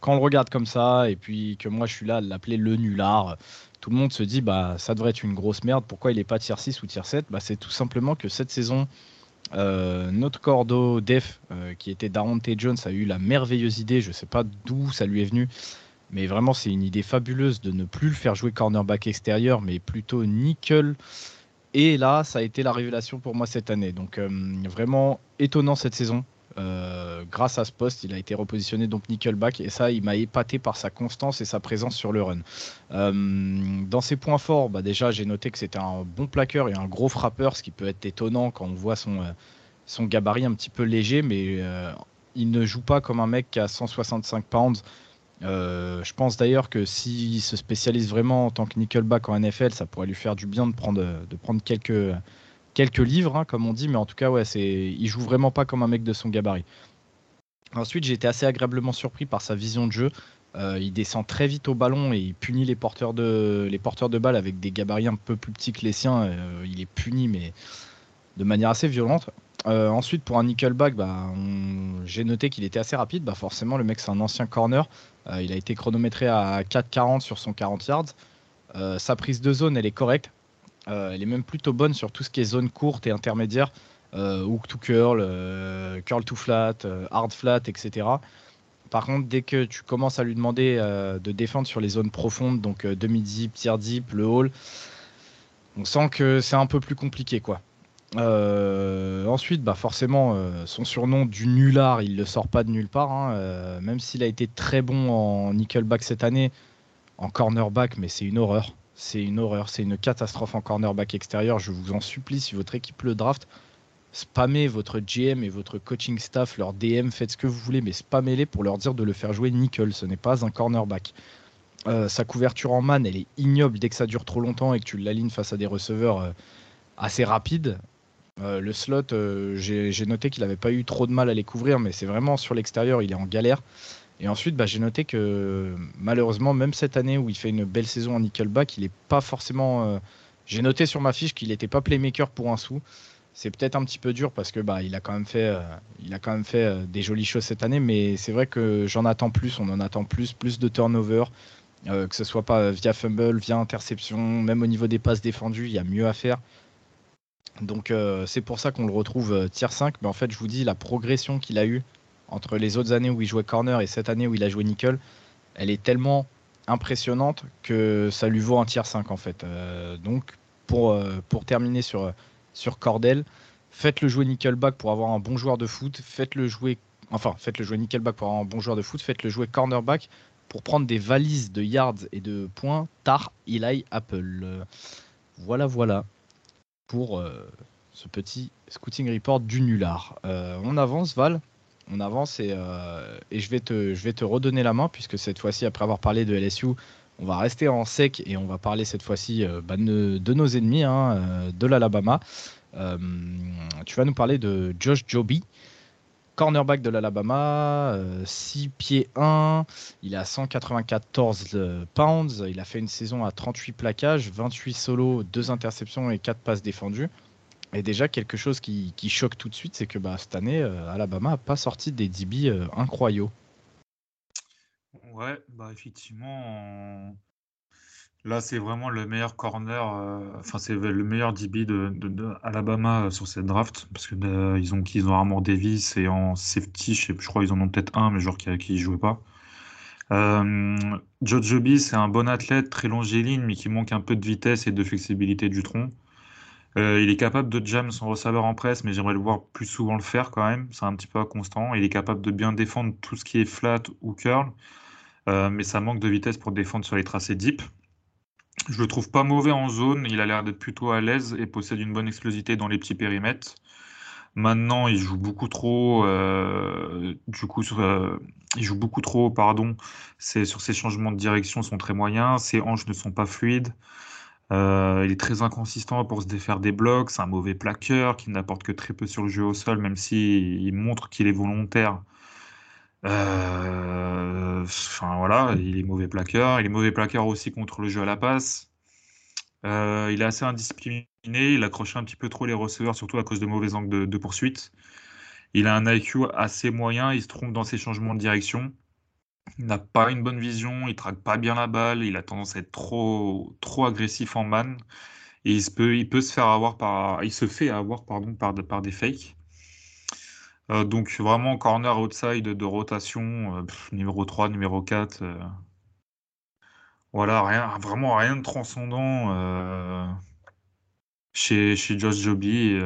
quand on le regarde comme ça, et puis que moi je suis là à l'appeler le nulard, tout le monde se dit bah ça devrait être une grosse merde. Pourquoi il n'est pas tier 6 ou tier 7 bah, C'est tout simplement que cette saison, notre cordeau def, qui était Darante Jones, a eu la merveilleuse idée, je ne sais pas d'où ça lui est venu, mais vraiment, c'est une idée fabuleuse de ne plus le faire jouer cornerback extérieur, mais plutôt nickel. Et là, ça a été la révélation pour moi cette année. Donc euh, vraiment étonnant cette saison. Euh, grâce à ce poste, il a été repositionné donc nickelback et ça, il m'a épaté par sa constance et sa présence sur le run. Euh, dans ses points forts, bah déjà, j'ai noté que c'était un bon plaqueur et un gros frappeur, ce qui peut être étonnant quand on voit son, son gabarit un petit peu léger, mais il ne joue pas comme un mec qui a 165 pounds euh, je pense d'ailleurs que s'il se spécialise vraiment en tant que nickelback en NFL, ça pourrait lui faire du bien de prendre, de prendre quelques, quelques livres, hein, comme on dit, mais en tout cas, ouais, c'est, il joue vraiment pas comme un mec de son gabarit. Ensuite, j'ai été assez agréablement surpris par sa vision de jeu. Euh, il descend très vite au ballon et il punit les porteurs de, les balles avec des gabarits un peu plus petits que les siens. Euh, il est puni, mais de manière assez violente. ensuite, pour un nickelback, bah, j'ai noté qu'il était assez rapide. Bah, forcément, le mec, c'est un ancien corner. Euh, il a été chronométré à 4,40 sur son 40 yards. Euh, sa prise de zone, elle est correcte. Euh, elle est même plutôt bonne sur tout ce qui est zone courte et intermédiaire. hook to curl, curl to flat, hard flat, etc. Par contre, dès que tu commences à lui demander de défendre sur les zones profondes, donc demi-deep, tiers deep, le hall, on sent que c'est un peu plus compliqué. quoi. Euh, ensuite, bah forcément, euh, son surnom du nulard, il ne sort pas de nulle part. Hein. Euh, même s'il a été très bon en nickelback cette année, en cornerback, mais c'est une horreur. C'est une horreur, c'est une catastrophe en cornerback extérieur. Je vous en supplie, si votre équipe le draft, spammez votre GM et votre coaching staff, leur DM, faites ce que vous voulez, mais spammez-les pour leur dire de le faire jouer nickel. Ce n'est pas un cornerback. sa couverture en man, elle est ignoble dès que ça dure trop longtemps et que tu l'alignes face à des receveurs assez rapides. Euh, le slot, euh, j'ai noté qu'il n'avait pas eu trop de mal à les couvrir, mais c'est vraiment sur l'extérieur, il est en galère. Et ensuite, bah, j'ai noté que malheureusement, même cette année où il fait une belle saison en nickelback, il n'est pas forcément. Euh, j'ai noté sur ma fiche qu'il n'était pas playmaker pour un sou. C'est peut-être un petit peu dur parce que bah, il a quand même fait, il a quand même fait des jolies choses cette année, mais c'est vrai que j'en attends plus. On en attend plus, plus de turnover, que ce soit pas via fumble, via interception, même au niveau des passes défendues, il y a mieux à faire. Donc euh, c'est pour ça qu'on le retrouve euh, tier 5. Mais en fait, je vous dis, la progression qu'il a eue entre les autres années où il jouait corner et cette année où il a joué nickel, elle est tellement impressionnante que ça lui vaut un tier 5 en fait. Euh, donc pour, pour terminer sur, sur Cordell, faites-le jouer nickelback pour avoir un bon joueur de foot. Faites-le jouer, enfin, faites-le jouer nickelback pour avoir un bon joueur de foot. Faites-le jouer cornerback pour prendre des valises de yards et de points. Tar Eli Apple. Voilà, voilà pour euh, ce petit scouting report du nulard. Euh, on avance, Val? On avance et, euh, je, vais te, redonner la main puisque cette fois-ci, après avoir parlé de LSU, on va rester en sec et on va parler cette fois-ci bah, de, nos ennemis, hein, de l'Alabama. tu vas nous parler de Josh Joby, cornerback de l'Alabama, 6 pieds 1, il a 194 pounds, il a fait une saison à 38 plaquages, 28 solos, 2 interceptions et 4 passes défendues. Et déjà, quelque chose qui, choque tout de suite, c'est que bah, cette année, euh, Alabama n'a pas sorti des DB euh, incroyaux. Ouais, bah effectivement, Là, c'est vraiment le meilleur corner, euh, enfin, c'est le meilleur DB de, euh, sur cette draft, parce euh, ils ont qu'ils ont Armor Davis et en safety, je, crois qu'ils en ont peut-être un, mais genre qui, qui jouait pas. Joe Joby, c'est un bon athlète, très longiligne, mais qui manque un peu de vitesse et de flexibilité du tronc. Il est capable de jam son receveur en presse, mais j'aimerais le voir plus souvent le faire quand même. C'est un petit peu inconstant. Il est capable de bien défendre tout ce qui est flat ou curl, mais ça manque de vitesse pour défendre sur les tracés deep. Je le trouve pas mauvais en zone, il a l'air d'être plutôt à l'aise et possède une bonne explosivité dans les petits périmètres. Maintenant, il joue beaucoup trop, euh, du coup, euh, il joue beaucoup trop, pardon. Sur ses changements de direction sont très moyens, ses hanches ne sont pas fluides. Euh, il est très inconsistant pour se défaire des blocs. C'est un mauvais plaqueur qui n'apporte que très peu sur le jeu au sol, même s'il montre qu'il est volontaire. Euh, enfin voilà, il est mauvais plaqueur. Il est mauvais plaqueur aussi contre le jeu à la passe. Euh, il est assez indiscipliné. Il accroche un petit peu trop les receveurs, surtout à cause de mauvais angles de, poursuite. Il a un IQ assez moyen. Il se trompe dans ses changements de direction. Il n'a pas une bonne vision, il traque pas bien la balle, il a tendance à être trop, agressif en man. Et il, se peut, se faire avoir par. Il se fait avoir pardon, par, des fakes. Euh, donc vraiment corner outside de rotation, euh, numéro 3, numéro 4. Euh. voilà, rien, vraiment rien de transcendant chez, Josh Joby.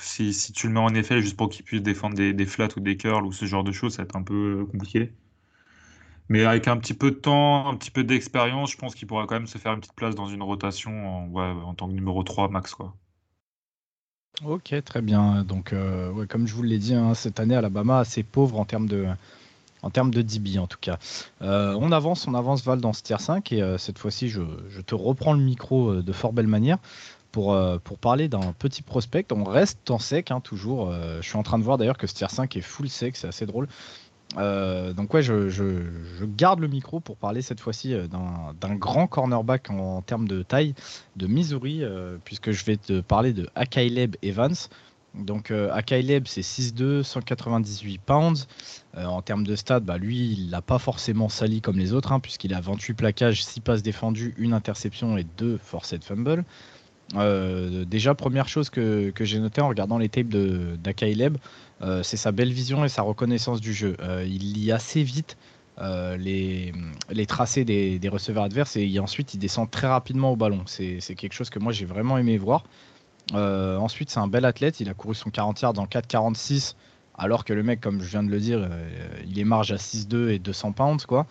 si, si, tu le mets en effet juste pour qu'il puisse défendre des, des, flats ou des curls ou ce genre de choses, ça va être un peu compliqué. Mais avec un petit peu de temps, un petit peu d'expérience, je pense qu'il pourra quand même se faire une petite place dans une rotation en, en tant que numéro 3 max. Quoi. Ok, très bien. Donc, euh, comme je vous l'ai dit, hein, cette année, Alabama assez pauvre en termes de, en termes de DB en tout cas. Euh, on avance, on avance Val dans ce tier 5 et euh, cette fois-ci, je, te reprends le micro de fort belle manière pour, pour parler d'un petit prospect. On reste en sec, hein, toujours. je suis en train de voir d'ailleurs que ce tier 5 est full sec, c'est assez drôle. Euh, donc ouais, je, garde le micro pour parler cette fois-ci euh, d'un grand cornerback en, termes de taille de Missouri, euh, puisque je vais te parler de Akaileb Evans. Donc Akaileb c'est 6'2, 198 pounds. en termes de stats, bah, lui il l'a pas forcément sali comme les autres, hein, puisqu'il a 28 plaquages, 6 passes défendues, une interception et 2 forced fumble. Déjà, première chose que, j'ai noté en regardant les tapes d'Akaileb, euh, c'est sa belle vision et sa reconnaissance du jeu. Euh, il lit assez vite euh, les, les, tracés des, receveurs adverses et ensuite il descend très rapidement au ballon. C'est quelque chose que moi j'ai vraiment aimé voir. ensuite, c'est un bel athlète. Il a couru son 40 yards en 4,46 alors que le mec, comme je viens de le dire, il est marge à 6,2 et 200 pounds. quoi.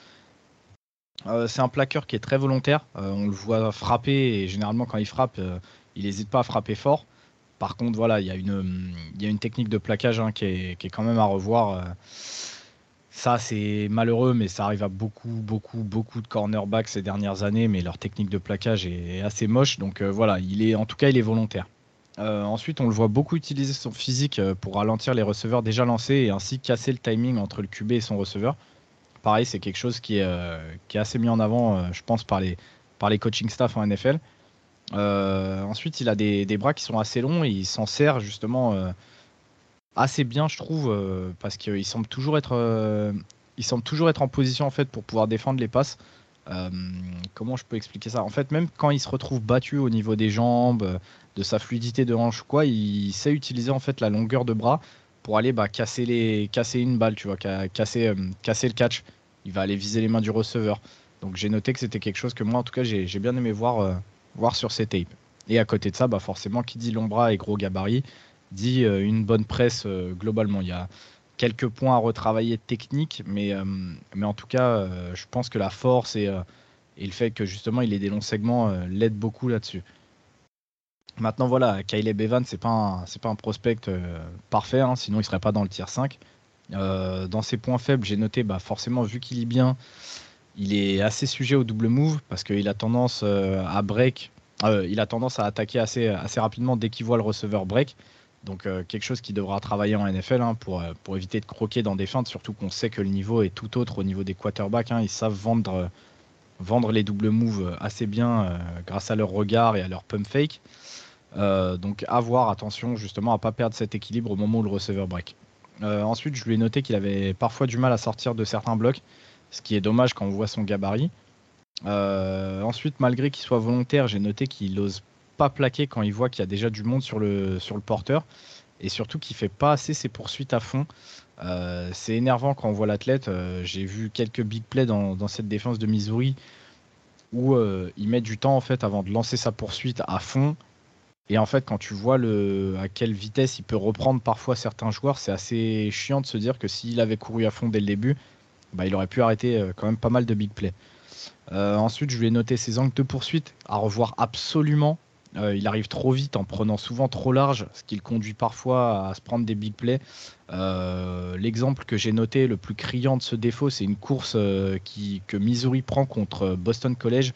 C'est un plaqueur qui est très volontaire. on le voit frapper et généralement quand il frappe, il n'hésite pas à frapper fort. Par contre, voilà, il y, a une, une technique de plaquage hein, qui, est, quand même à revoir. Euh. Ça, c'est malheureux, mais ça arrive à beaucoup, beaucoup, beaucoup de cornerbacks ces dernières années. Mais leur technique de plaquage est assez moche. Donc euh, voilà, il est, en tout cas, il est volontaire. Euh, ensuite, on le voit beaucoup utiliser son physique pour ralentir les receveurs déjà lancés et ainsi casser le timing entre le QB et son receveur. Pareil, c'est quelque chose qui est, est assez mis en avant, je pense, par les, coaching staff en NFL. Euh, ensuite, il a des, bras qui sont assez longs et il s'en sert justement euh, assez bien, je trouve, euh, parce qu'il semble toujours être, il semble toujours être en position en pour pouvoir défendre les passes. comment je peux expliquer ça? En fait, même quand il se retrouve battu au niveau des jambes, de sa fluidité de hanche, quoi, il sait utiliser en fait la longueur de bras pour aller bah, casser une balle, tu vois, casser, casser le catch. Il va aller viser les mains du receveur. Donc j'ai noté que c'était quelque chose que moi, en tout cas, j'ai bien aimé voir voir sur ses tapes. Et à côté de ça, bah forcément, qui dit long bras et gros gabarit, dit euh, une bonne presse euh, globalement. Il y a quelques points à retravailler euh, mais en tout cas, je pense que la force et, et, le fait que justement il ait des longs segments l'aide beaucoup là-dessus. Maintenant, voilà, Kyle Evans, c'est pas pas un prospect parfait, hein, sinon il serait pas dans le tier 5. dans ses points faibles, j'ai noté, bah, forcément, vu qu'il est bien, il est assez sujet au double move parce qu'il a tendance euh, à break. Euh, il a tendance à attaquer assez, assez rapidement dès qu'il voit le receveur break. Donc euh, quelque chose qui devra travailler en NFL hein, pour, pour éviter de croquer dans des feintes, surtout qu'on sait que le niveau est tout autre au niveau des quarterbacks. Hein. ils savent vendre, vendre les double moves assez bien grâce à leur regard et à leur pump fake. Donc avoir attention justement à pas perdre cet équilibre au moment où le receveur break. ensuite, je lui ai noté qu'il avait parfois du mal à sortir de certains blocs ce qui est dommage quand on voit son gabarit. Euh, ensuite, malgré qu'il soit volontaire, j'ai noté qu'il n'ose pas plaquer quand il voit qu'il y a déjà du monde sur le, sur le porteur et surtout qu'il fait pas assez ses poursuites à fond. Euh, c'est énervant quand on voit l'athlète. Euh, j'ai vu quelques big plays dans, dans, cette défense de Missouri où il met du temps en fait avant de lancer sa poursuite à fond. Et en fait, quand tu vois à quelle vitesse il peut reprendre parfois certains joueurs, c'est assez chiant de se dire que s'il avait couru à fond dès le début, bah, il aurait pu arrêter euh, quand même pas mal de big plays. Euh, ensuite, je lui ai noté ses angles de poursuite à revoir absolument. Euh, il arrive trop vite en prenant souvent trop large, ce qui le conduit parfois à se prendre des big plays. L'exemple que j'ai noté le plus criant de ce défaut, c'est une course que Missouri prend contre Boston College,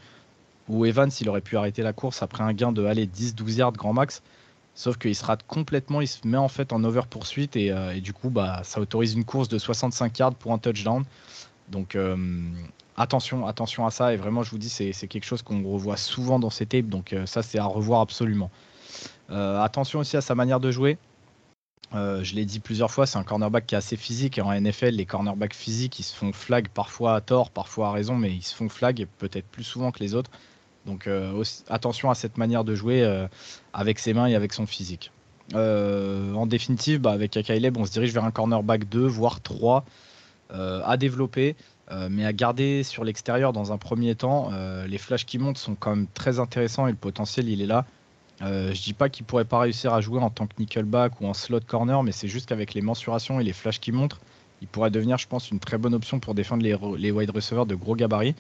où Evans il aurait pu arrêter la course après un gain de 10-12 yards grand max. Sauf qu'il se rate complètement, il se met en fait en over poursuite et, et, du coup bah, ça autorise une course de 65 yards pour un touchdown. Donc euh, attention, attention à ça. Et vraiment, je vous dis, c'est quelque chose qu'on revoit souvent dans ces tapes. Donc euh, ça, c'est à revoir absolument. Euh, attention aussi à sa manière de jouer. je l'ai dit plusieurs fois, c'est un cornerback qui est assez physique. Et en NFL, les cornerbacks physiques, ils se font flag parfois à tort, parfois à raison, mais ils se font flag peut-être plus souvent que les autres. Donc attention à cette manière de jouer avec ses mains et avec son physique. en définitive, bah, avec Akaileb, on se dirige vers un cornerback 2, voire 3 à développer. Euh, mais à garder sur l'extérieur dans un premier temps. Euh, les flashs qui montent sont quand même très intéressants et le potentiel il est là. Euh, je dis pas qu'il pourrait pas réussir à jouer en tant que nickelback ou en slot corner, mais c'est juste qu'avec les mensurations et les flashs qui montrent, il pourrait devenir, je pense, une très bonne option pour défendre les wide receivers de gros gabarits.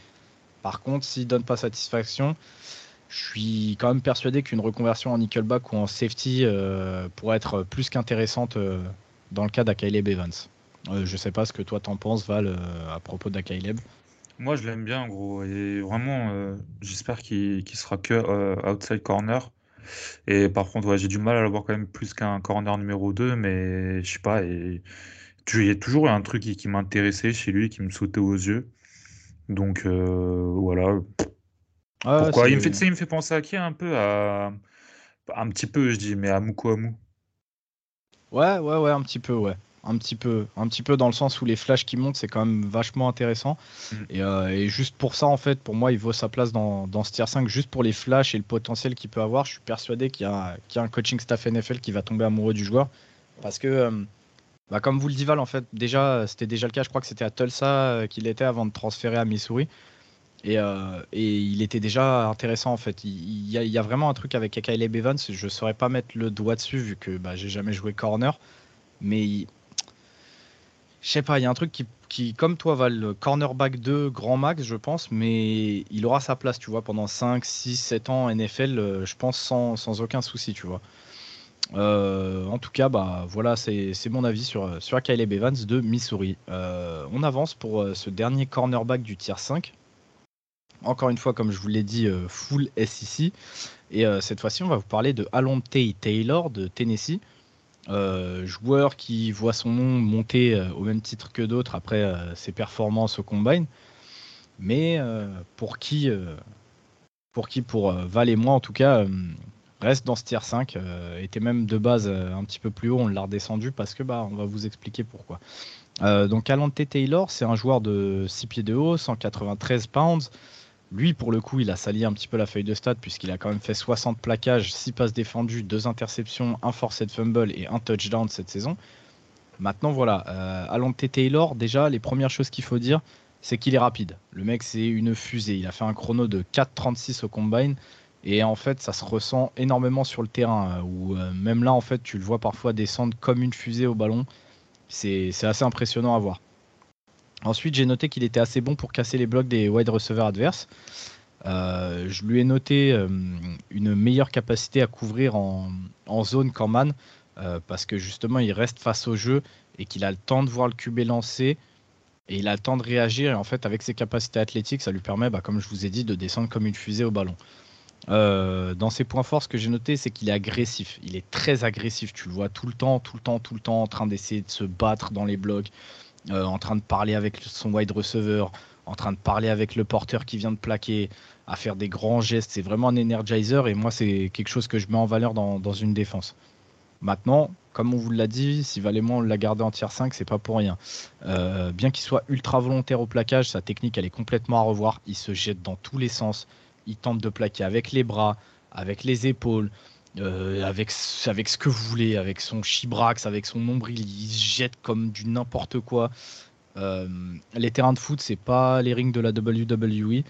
Par contre, s'il donne pas satisfaction, je suis quand même persuadé qu'une reconversion en nickelback ou en safety pourrait être plus qu'intéressante dans le cas d'Akaileb Evans. Euh, je sais pas ce que toi t'en penses, Val, euh, à propos d'Akaileb. Moi, je l'aime bien, en gros. Et vraiment, euh, j'espère qu'il sera que outside corner. Et par contre, j'ai du mal à l'avoir quand même plus qu'un corner numéro 2, mais je sais pas. Il y a toujours un truc qui, m'intéressait chez lui, qui me sautait aux yeux. Donc voilà. Pourquoi? Il me, fait, il me fait penser à qui un peu? À... Un petit peu, je dis, mais à Mukouamou. Ouais, ouais, ouais, un petit peu, ouais un petit peu, un petit peu dans le sens où les flashs qui montent, c'est quand même vachement intéressant. Mm. Euh, et, juste pour ça, en fait, pour moi, il vaut sa place dans, dans ce tier 5, juste pour les flashs et le potentiel qu'il peut avoir. Je suis persuadé qu'il y, a un coaching staff NFL qui va tomber amoureux du joueur. Parce que, euh, bah, comme vous le dit Val, en fait, déjà, c'était déjà le cas, je crois que c'était à Tulsa euh, qu'il était avant de transférer à Missouri. Et, et, il était déjà intéressant en fait. Il, y, a, vraiment un truc avec Caleb Evans, je ne saurais pas mettre le doigt dessus vu que bah, j'ai jamais joué corner. Mais je sais pas, il y a un truc qui, comme toi, va le cornerback 2 grand max, je pense, mais il aura sa place, tu vois, pendant 5, 6, 7 ans NFL, euh, je pense sans, sans aucun souci, tu vois. Euh, en tout cas, bah voilà, c'est mon avis sur, sur Caleb Evans de Missouri. Euh, on avance pour ce dernier cornerback du tier 5. Encore une fois, comme je vous l'ai dit, full SEC. Et cette fois-ci, on va vous parler de Alonte Taylor de Tennessee. Euh, joueur qui voit son nom monter euh, au même titre que d'autres après euh, ses performances au combine, mais pour qui, pour qui, pour Val et moi en tout cas, reste dans ce tier 5, était même de base un petit peu plus haut, on l'a redescendu parce que bah on va vous expliquer pourquoi. donc Alante Taylor, c'est un joueur de 6 pieds de haut, 193 pounds. Lui, pour le coup, il a sali un petit peu la feuille de stade puisqu'il a quand même fait 60 plaquages, 6 passes défendues, 2 interceptions, un forced fumble et un touchdown cette saison. Maintenant, voilà, euh, Alante Taylor, déjà, les premières choses qu'il faut dire, c'est qu'il est rapide. Le mec, c'est une fusée. Il a fait un chrono de 4,36 au combine. Et en fait, ça se ressent énormément sur le terrain. Euh, où euh, même là, en fait, tu le vois parfois descendre comme une fusée au ballon. C'est assez impressionnant à voir. Ensuite, j'ai noté qu'il était assez bon pour casser les blocs des wide receivers adverses. Euh, je lui ai noté une meilleure capacité à couvrir en, zone qu'en man, parce que justement, il reste face au jeu et qu'il a le temps de voir le QB lancer et il a le temps de réagir. Et en fait, avec ses capacités athlétiques, ça lui permet, bah, comme je vous ai dit, de descendre comme une fusée au ballon. Dans ses points forts, ce que j'ai noté, c'est qu'il est agressif. Il est très agressif. Tu le vois tout le temps, tout le temps, tout le temps en train d'essayer de se battre dans les blocs. Euh, en train de parler avec son wide receiver, en train de parler avec le porteur qui vient de plaquer, à faire des grands gestes. C'est vraiment un energizer et moi, c'est quelque chose que je mets en valeur dans, une défense. Maintenant, comme on vous l'a dit, si Valément l'a gardé en tier 5, c'est pas pour rien. Euh, bien qu'il soit ultra volontaire au plaquage, sa technique elle est complètement à revoir. Il se jette dans tous les sens. Il tente de plaquer avec les bras, avec les épaules, euh, avec, avec ce que vous voulez, avec son chibrax, avec son nombril, il se jette comme du n'importe quoi. Euh, les terrains de foot, c'est pas les rings de la WWE.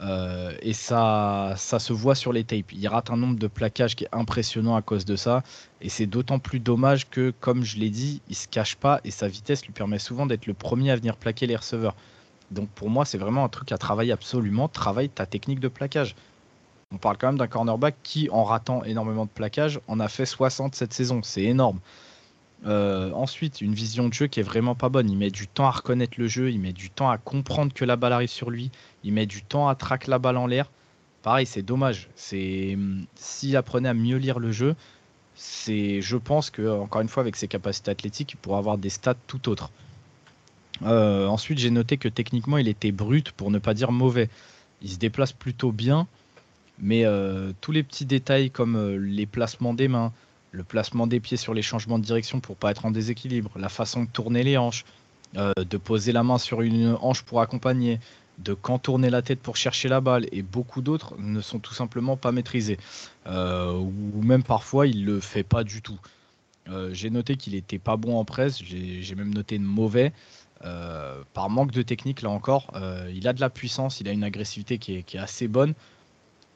Euh, et ça, ça se voit sur les tapes. Il rate un nombre de plaquages qui est impressionnant à cause de ça. Et c'est d'autant plus dommage que, comme je l'ai dit, il se cache pas et sa vitesse lui permet souvent d'être le premier à venir plaquer les receveurs. Donc pour moi, c'est vraiment un truc à travailler absolument. Travaille ta technique de plaquage. On parle quand même d'un cornerback qui, en ratant énormément de plaquages, en a fait 60 cette saison. C'est énorme. Euh, ensuite, une vision de jeu qui est vraiment pas bonne. Il met du temps à reconnaître le jeu, il met du temps à comprendre que la balle arrive sur lui, il met du temps à traquer la balle en l'air. Pareil, c'est dommage. C'est hum, s'il apprenait à mieux lire le jeu, c'est, je pense que encore une fois, avec ses capacités athlétiques, il pourrait avoir des stats tout autres. Euh, ensuite, j'ai noté que techniquement, il était brut, pour ne pas dire mauvais. Il se déplace plutôt bien, mais euh, tous les petits détails comme euh, les placements des mains, le placement des pieds sur les changements de direction pour pas être en déséquilibre, la façon de tourner les hanches, de poser la main sur une hanche pour accompagner, de contourner la tête pour chercher la balle, et beaucoup d'autres ne sont tout simplement pas maîtrisés. Ou même parfois il le fait pas du tout. J'ai noté qu'il était pas bon en presse, j'ai même noté mauvais. Par manque de technique, là encore, il a de la puissance, il a une agressivité qui est, assez bonne.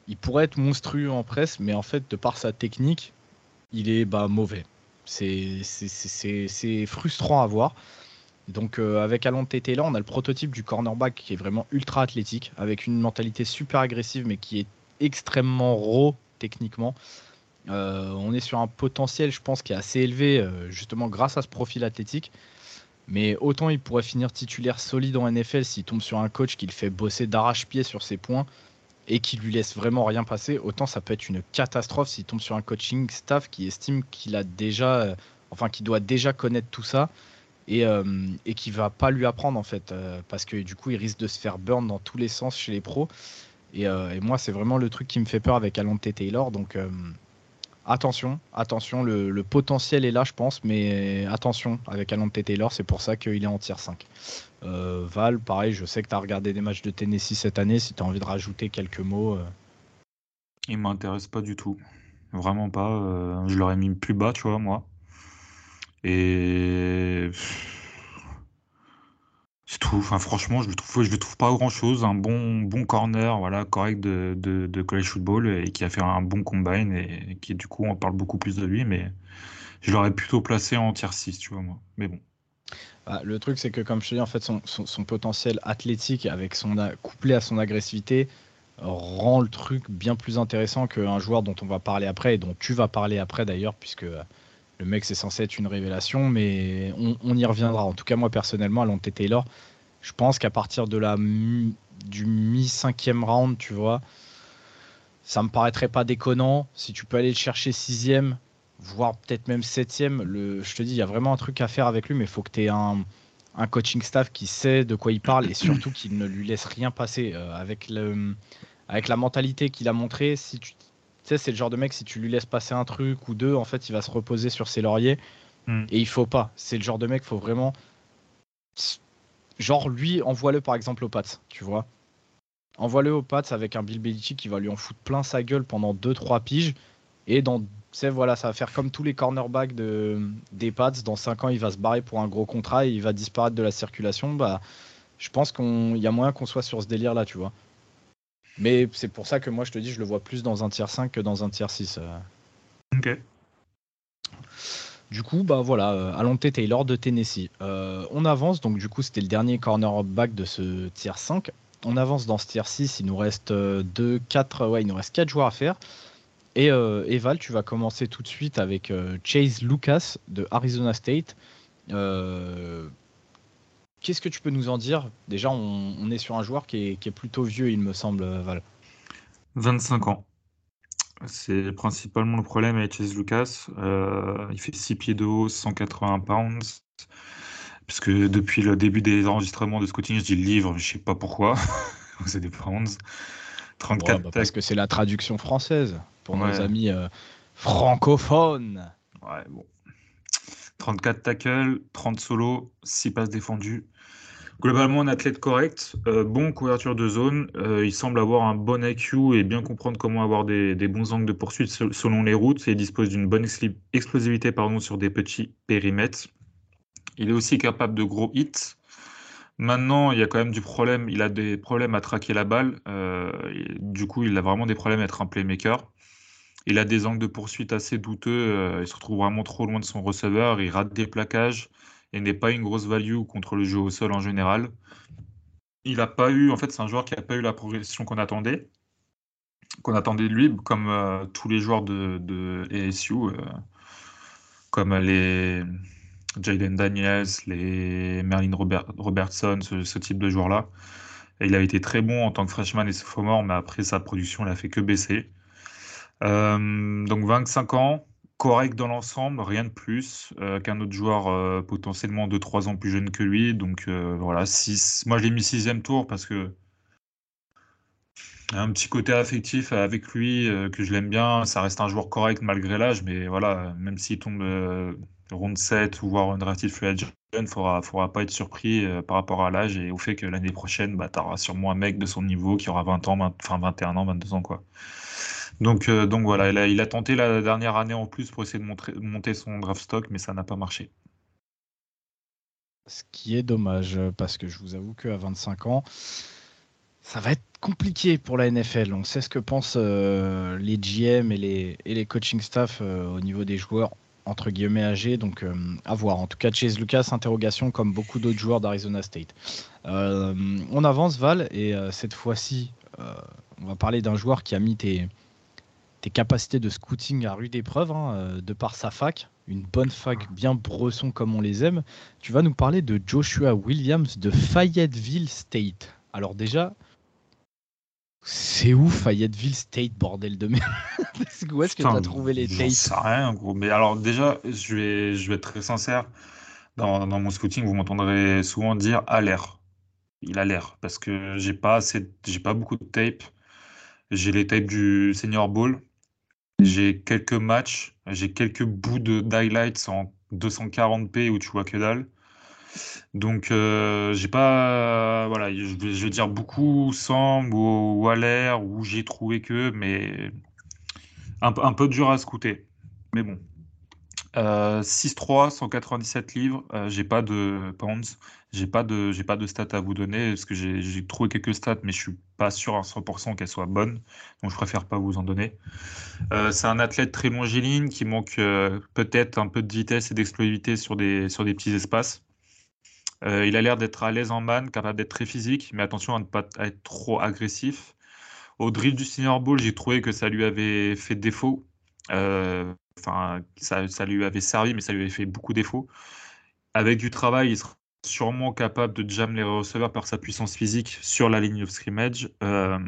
Il pourrait être monstrueux en presse, mais en fait, de par sa technique, il est bah, mauvais. C'est frustrant à voir. Donc euh, avec Alon Taylor, on a le prototype du cornerback qui est vraiment ultra athlétique, avec une mentalité super agressive, mais qui est extrêmement raw techniquement. Euh, on est sur un potentiel, je pense, qui est assez élevé, euh, justement grâce à ce profil athlétique. Mais autant il pourrait finir titulaire solide en NFL s'il tombe sur un coach qui le fait bosser d'arrache-pied sur ses points et qui lui laisse vraiment rien passer, autant ça peut être une catastrophe s'il tombe sur un coaching staff qui estime qu'il a déjà, enfin qui doit déjà connaître tout ça et, euh, qui va pas lui apprendre en fait euh, parce que du coup il risque de se faire burn dans tous les sens chez les pros. Et, euh, moi c'est vraiment le truc qui me fait peur avec Alonte Taylor donc attention attention le, potentiel est là je pense mais attention avec Alonte Taylor c'est pour ça qu'il est en tier 5 Val pareil je sais que tu as regardé des matchs de Tennessee cette année si tu as envie de rajouter quelques mots il m'intéresse pas du tout. Vraiment pas je l'aurais mis plus bas tu vois moi. Et franchement, je ne trouve, je trouve pas grand-chose. Un bon, bon corner, voilà, correct de, de, college football et qui a fait un bon combine et, qui, du coup, on parle beaucoup plus de lui. Mais je l'aurais plutôt placé en tier 6, tu vois, moi. Mais bon. Bah, le truc, c'est que, comme je te dis, en fait, son, son, potentiel athlétique, avec son couplé à son agressivité, rend le truc bien plus intéressant qu'un joueur dont on va parler après et dont tu vas parler après d'ailleurs, puisque le mec, c'est censé être une révélation, mais on, y reviendra. En tout cas, moi, personnellement, à Lonté Taylor, je pense qu'à partir de la du mi-cinquième round, tu vois, ça me paraîtrait pas déconnant. Si tu peux aller le chercher sixième, voire peut-être même septième, le, je te dis, il y a vraiment un truc à faire avec lui, mais il faut que tu aies un, coaching staff qui sait de quoi il parle et surtout qu'il ne lui laisse rien passer. Euh, avec, le, avec la mentalité qu'il a montré, si tu sais, c'est le genre de mec, si tu lui laisses passer un truc ou deux, en fait, il va se reposer sur ses lauriers. Hmm. Et il faut pas. C'est le genre de mec, faut vraiment. Genre, lui, envoie-le par exemple au Pats, tu vois. Envoie-le au Pats avec un Bill Belichick qui va lui en foutre plein sa gueule pendant 2-3 piges. Et dans. Tu sais, voilà, ça va faire comme tous les cornerbacks de, des Pats. Dans 5 ans, il va se barrer pour un gros contrat et il va disparaître de la circulation. Bah, je pense qu'il y a moyen qu'on soit sur ce délire-là, tu vois. Mais c'est pour ça que moi, je te dis, je le vois plus dans un tiers 5 que dans un tiers 6. Euh. Ok. Du coup, bah voilà, euh, Alonte Taylor de Tennessee. Euh, on avance, donc du coup, c'était le dernier cornerback de ce tiers 5. On avance dans ce tiers 6, il nous reste 2, 4, ouais, il nous reste 4 joueurs à faire. Et Eval, tu vas commencer tout de suite avec Chase Lucas de Arizona State. Qu'est-ce que tu peux nous en dire? Déjà, on, est sur un joueur qui est, plutôt vieux, il me semble, Val. 25 ans. C'est principalement le problème avec Chase Lucas. Euh, il fait 6 pieds de haut, 180 pounds. Puisque depuis le début des enregistrements de scouting, je dis le livre, je sais pas pourquoi. c'est des pounds. 34 bah, parce que c'est la traduction française pour nos amis euh, francophones. Ouais, bon. 34 tackles, 30 solos, 6 passes défendues. Globalement, un athlète correct, euh, bon couverture de zone. Euh, il semble avoir un bon IQ et bien comprendre comment avoir des, bons angles de poursuite selon les routes et dispose d'une bonne explosivité pardon, sur des petits périmètres. Il est aussi capable de gros hits. Maintenant, il y a quand même du problème. Il a des problèmes à traquer la balle. Euh, du coup, il a vraiment des problèmes à être un playmaker. Il a des angles de poursuite assez douteux. il se retrouve vraiment trop loin de son receveur. Il rate des plaquages et n'est pas une grosse value contre le jeu au sol en général. Il n'a pas eu, en fait, c'est un joueur qui n'a pas eu la progression qu'on attendait, qu'on attendait de lui, comme euh, tous les joueurs de, de ASU, euh, comme les Jaden Daniels, les Merlin Robertson, ce, type de joueurs-là. il a été très bon en tant que freshman et sophomore, mais après sa production n'a fait que baisser. Euh, donc 25 ans, correct dans l'ensemble, rien de plus euh, qu'un autre joueur euh, potentiellement 2-3 ans plus jeune que lui. Donc euh, voilà, 6. Moi je l'ai mis sixième tour parce que un petit côté affectif avec lui que je l'aime bien. Ça reste un joueur correct malgré l'âge, mais voilà, même s'il tombe round 7 ou voire un drafted free agent, il ne faudra, faudra pas être surpris par rapport à l'âge et au fait que l'année prochaine, bah, tu auras sûrement un mec de son niveau qui aura 20 ans, enfin 21 ans, 22 ans. quoi. Donc, donc voilà, il a, tenté la dernière année en plus pour essayer de monter son draft stock, mais ça n'a pas marché. Ce qui est dommage, parce que je vous avoue qu'à 25 ans, ça va être compliqué pour la NFL. On sait ce que pensent euh, les GM et les, et les coaching staff euh, au niveau des joueurs entre guillemets âgés. Donc euh, à voir. En tout cas, Chase Lucas, interrogation comme beaucoup d'autres joueurs d'Arizona State. on avance Val et cette fois-ci, on va parler d'un joueur qui a mis tes, tes capacités de scouting à rude épreuve hein, de par sa fac. Une bonne fac bien bresson comme on les aime. Tu vas nous parler de Joshua Williams de Fayetteville State. Alors déjà, c'est où Fayetteville State, bordel de merde Où est-ce que tu as trouvé les tapes sais rien, gros. Mais alors, déjà, je vais, je vais être très sincère. Dans, dans mon scouting, vous m'entendrez souvent dire à l'air. Il a l'air. Parce que j'ai pas, assez, j'ai pas beaucoup de tapes. J'ai les tapes du Senior Bowl. J'ai quelques matchs. J'ai quelques bouts de highlights en 240p où tu vois que dalle. Donc, euh, j'ai pas, voilà, je vais, dire beaucoup semble ou, à l'air où j'ai trouvé que, mais un, un, peu dur à scouter. Mais bon, 6-3, euh, 197 livres. Euh, j'ai pas de pounds, j'ai pas de, j'ai pas de stats à vous donner parce que j'ai trouvé quelques stats, mais je suis pas sûr à 100% qu'elles soient bonnes, donc je préfère pas vous en donner. c'est un athlète très longiligne qui manque peut-être un peu de vitesse et d'explosivité sur des, sur des petits espaces. Euh, il a l'air d'être à l'aise en man, capable d'être très physique, mais attention à ne pas être trop agressif. Au drill du Senior Bowl, j'ai trouvé que ça lui avait fait défaut. Euh, enfin, ça, lui avait servi, mais ça lui avait fait beaucoup défaut. Avec du travail, il sera sûrement capable de jam les receveurs par sa puissance physique sur la ligne of scrimmage. Euh,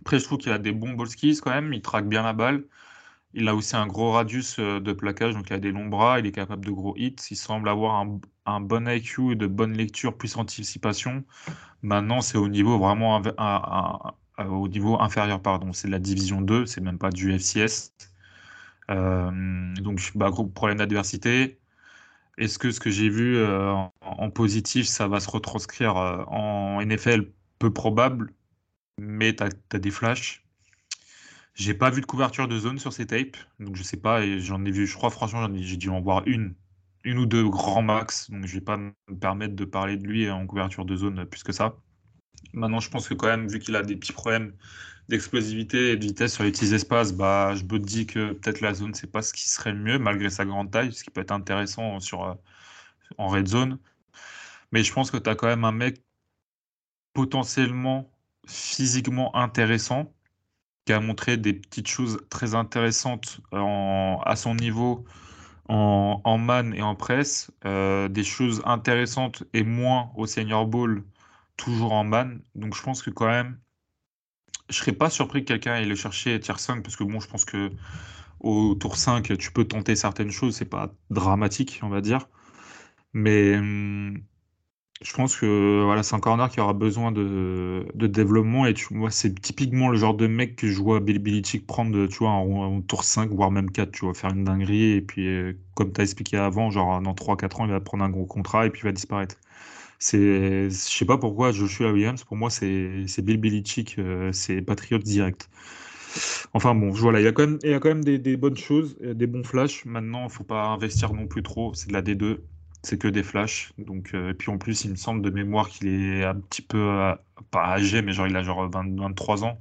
après, je trouve qu'il a des bons ball skills quand même. Il traque bien la balle. Il a aussi un gros radius euh, de plaquage, donc il a des longs bras, il est capable de gros hits. Il semble avoir un, bon IQ et de bonne lecture plus anticipation. Maintenant, c'est au niveau vraiment au niveau inférieur, pardon. C'est de la division 2, c'est même pas du FCS. Euh, donc, bah, gros problème d'adversité. Est-ce que ce que j'ai vu euh, en, positif, ça va se retranscrire en NFL Peu probable, mais tu as, des flashs. J'ai pas vu de couverture de zone sur ces tapes, donc je sais pas. Et j'en ai vu, je crois franchement, j'ai dû en voir une, une ou deux grands max. Donc je vais pas me permettre de parler de lui en couverture de zone plus que ça. Maintenant, je pense que quand même, vu qu'il a des petits problèmes d'explosivité et de vitesse sur les petits espaces, bah, je me dis que peut-être la zone, c'est pas ce qui serait mieux, malgré sa grande taille, ce qui peut être intéressant sur, euh, en red zone. Mais je pense que tu as quand même un mec potentiellement physiquement intéressant qui a montré des petites choses très intéressantes à son niveau en, man et en presse, euh, des choses intéressantes et moins au Senior Bowl, toujours en man. Donc je pense que quand même, je serais pas surpris que quelqu'un aille le chercher tier 5, parce que je pense que au tour 5, tu peux tenter certaines choses, c'est pas dramatique, on va dire. Mais hum, je pense que voilà, c'est un corner qui aura besoin de, développement et c'est typiquement le genre de mec que je vois Bill prendre en, tour 5, voire même 4, tu vois, faire une dinguerie et puis euh, comme tu as expliqué avant, genre dans 3-4 ans, il va prendre un gros contrat et puis il va disparaître. C'est, je sais pas pourquoi Joshua Williams, pour moi, c'est, Bill Belichick, euh, c'est Patriot direct. Enfin bon, voilà, il y a quand même, il a quand même des, des bonnes choses, des bons flashs. Maintenant, il faut pas investir non plus trop, c'est de la D2 c'est que des flashs. Donc, euh, et puis en plus, il me semble de mémoire qu'il est un petit peu, euh, pas âgé, mais genre il a genre 23 ans.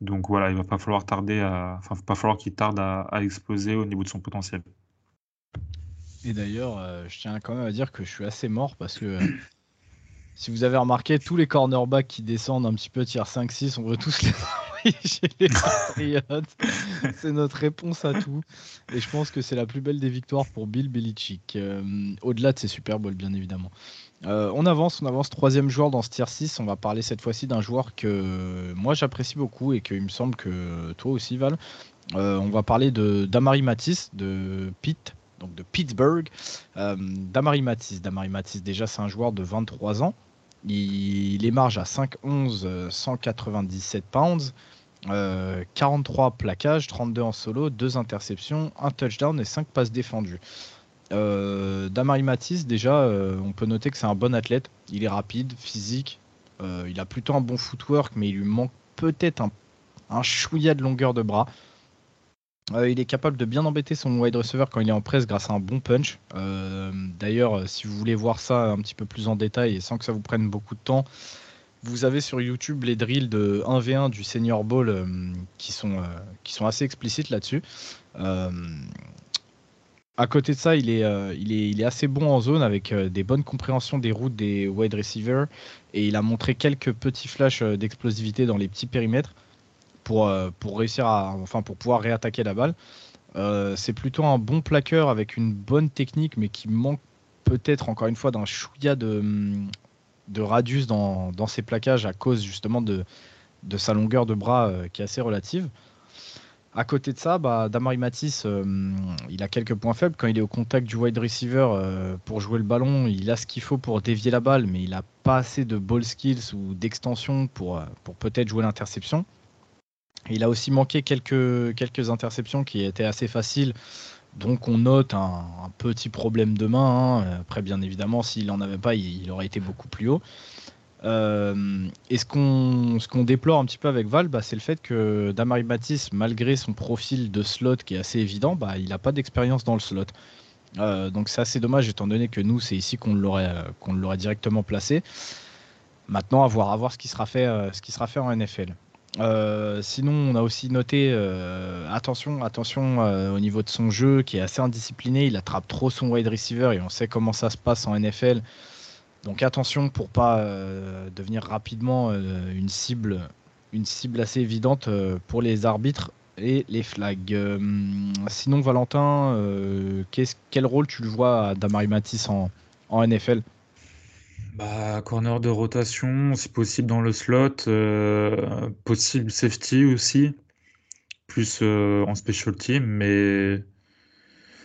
Donc voilà, il va pas falloir tarder à, enfin, va pas falloir qu'il tarde à, exploser au niveau de son potentiel. Et d'ailleurs, euh, je tiens quand même à dire que je suis assez mort parce que si vous avez remarqué, tous les cornerbacks qui descendent un petit peu tiers 5-6, on veut tous les Patriots. c'est notre réponse à tout. Et je pense que c'est la plus belle des victoires pour Bill Belichick. Euh, au-delà de ses Super Bowls, bien évidemment. Euh, on avance, on avance. Troisième joueur dans ce tier 6. On va parler cette fois-ci d'un joueur que moi j'apprécie beaucoup et qu'il me semble que toi aussi, Val. Euh, on va parler de Damari Matisse de Pitt, de Pittsburgh. Damari Matisse, Damari déjà c'est un joueur de 23 ans. Il, émarge à 5'11, 197 pounds. 43 plaquages, 32 en solo, 2 interceptions, 1 touchdown et 5 passes défendues. Euh, Damari déjà, euh, on peut noter que c'est un bon athlète. Il est rapide, physique. Euh, il a plutôt un bon footwork, mais il lui manque peut-être un, un chouïa de longueur de bras. Il est capable de bien embêter son wide receiver quand il est en presse grâce à un bon punch. D'ailleurs, si vous voulez voir ça un petit peu plus en détail et sans que ça vous prenne beaucoup de temps, vous avez sur YouTube les drills de 1v1 du Senior Bowl qui, sont, qui sont assez explicites là-dessus. À côté de ça, il est, euh, il est, assez bon en zone avec euh, des bonnes compréhensions des routes des wide receivers et il a montré quelques petits flashs euh, d'explosivité dans les petits périmètres pour, pour réussir à, enfin pour pouvoir réattaquer la balle. c'est plutôt un bon plaqueur avec une bonne technique, mais qui manque peut-être encore une fois d'un chouïa de, de radius dans, dans, ses plaquages à cause justement de, de sa longueur de bras qui est assez relative. À côté de ça, bah, Damari Matisse, euh, il a quelques points faibles. Quand il est au contact du wide receiver euh, pour jouer le ballon, il a ce qu'il faut pour dévier la balle, mais il n'a pas assez de ball skills ou d'extension pour, euh, pour peut-être jouer l'interception. Il a aussi manqué quelques, interceptions qui étaient assez faciles. Donc on note un, petit problème de main. Hein. Après, bien évidemment, s'il n'en avait pas, il, aurait été beaucoup plus haut. Euh, et ce qu'on déplore un petit peu avec Val, bah, c'est le fait que Damari Matisse, malgré son profil de slot qui est assez évident, bah, il n'a pas d'expérience dans le slot. Euh, donc c'est assez dommage étant donné que nous, c'est ici qu'on l'aurait directement placé. Maintenant, à voir, à voir ce, qui sera fait, euh, ce qui sera fait en NFL. Sinon, on a aussi noté, attention, attention au niveau de son jeu qui est assez indiscipliné. Il attrape trop son wide receiver et on sait comment ça se passe en NFL. Donc attention pour pas euh, devenir rapidement euh, une cible, une cible assez évidente euh, pour les arbitres et les flags. sinon Valentin, quel rôle tu le vois à Damari Matisse en, NFL bah, corner de rotation, si possible dans le slot, possible safety aussi, plus en special team, mais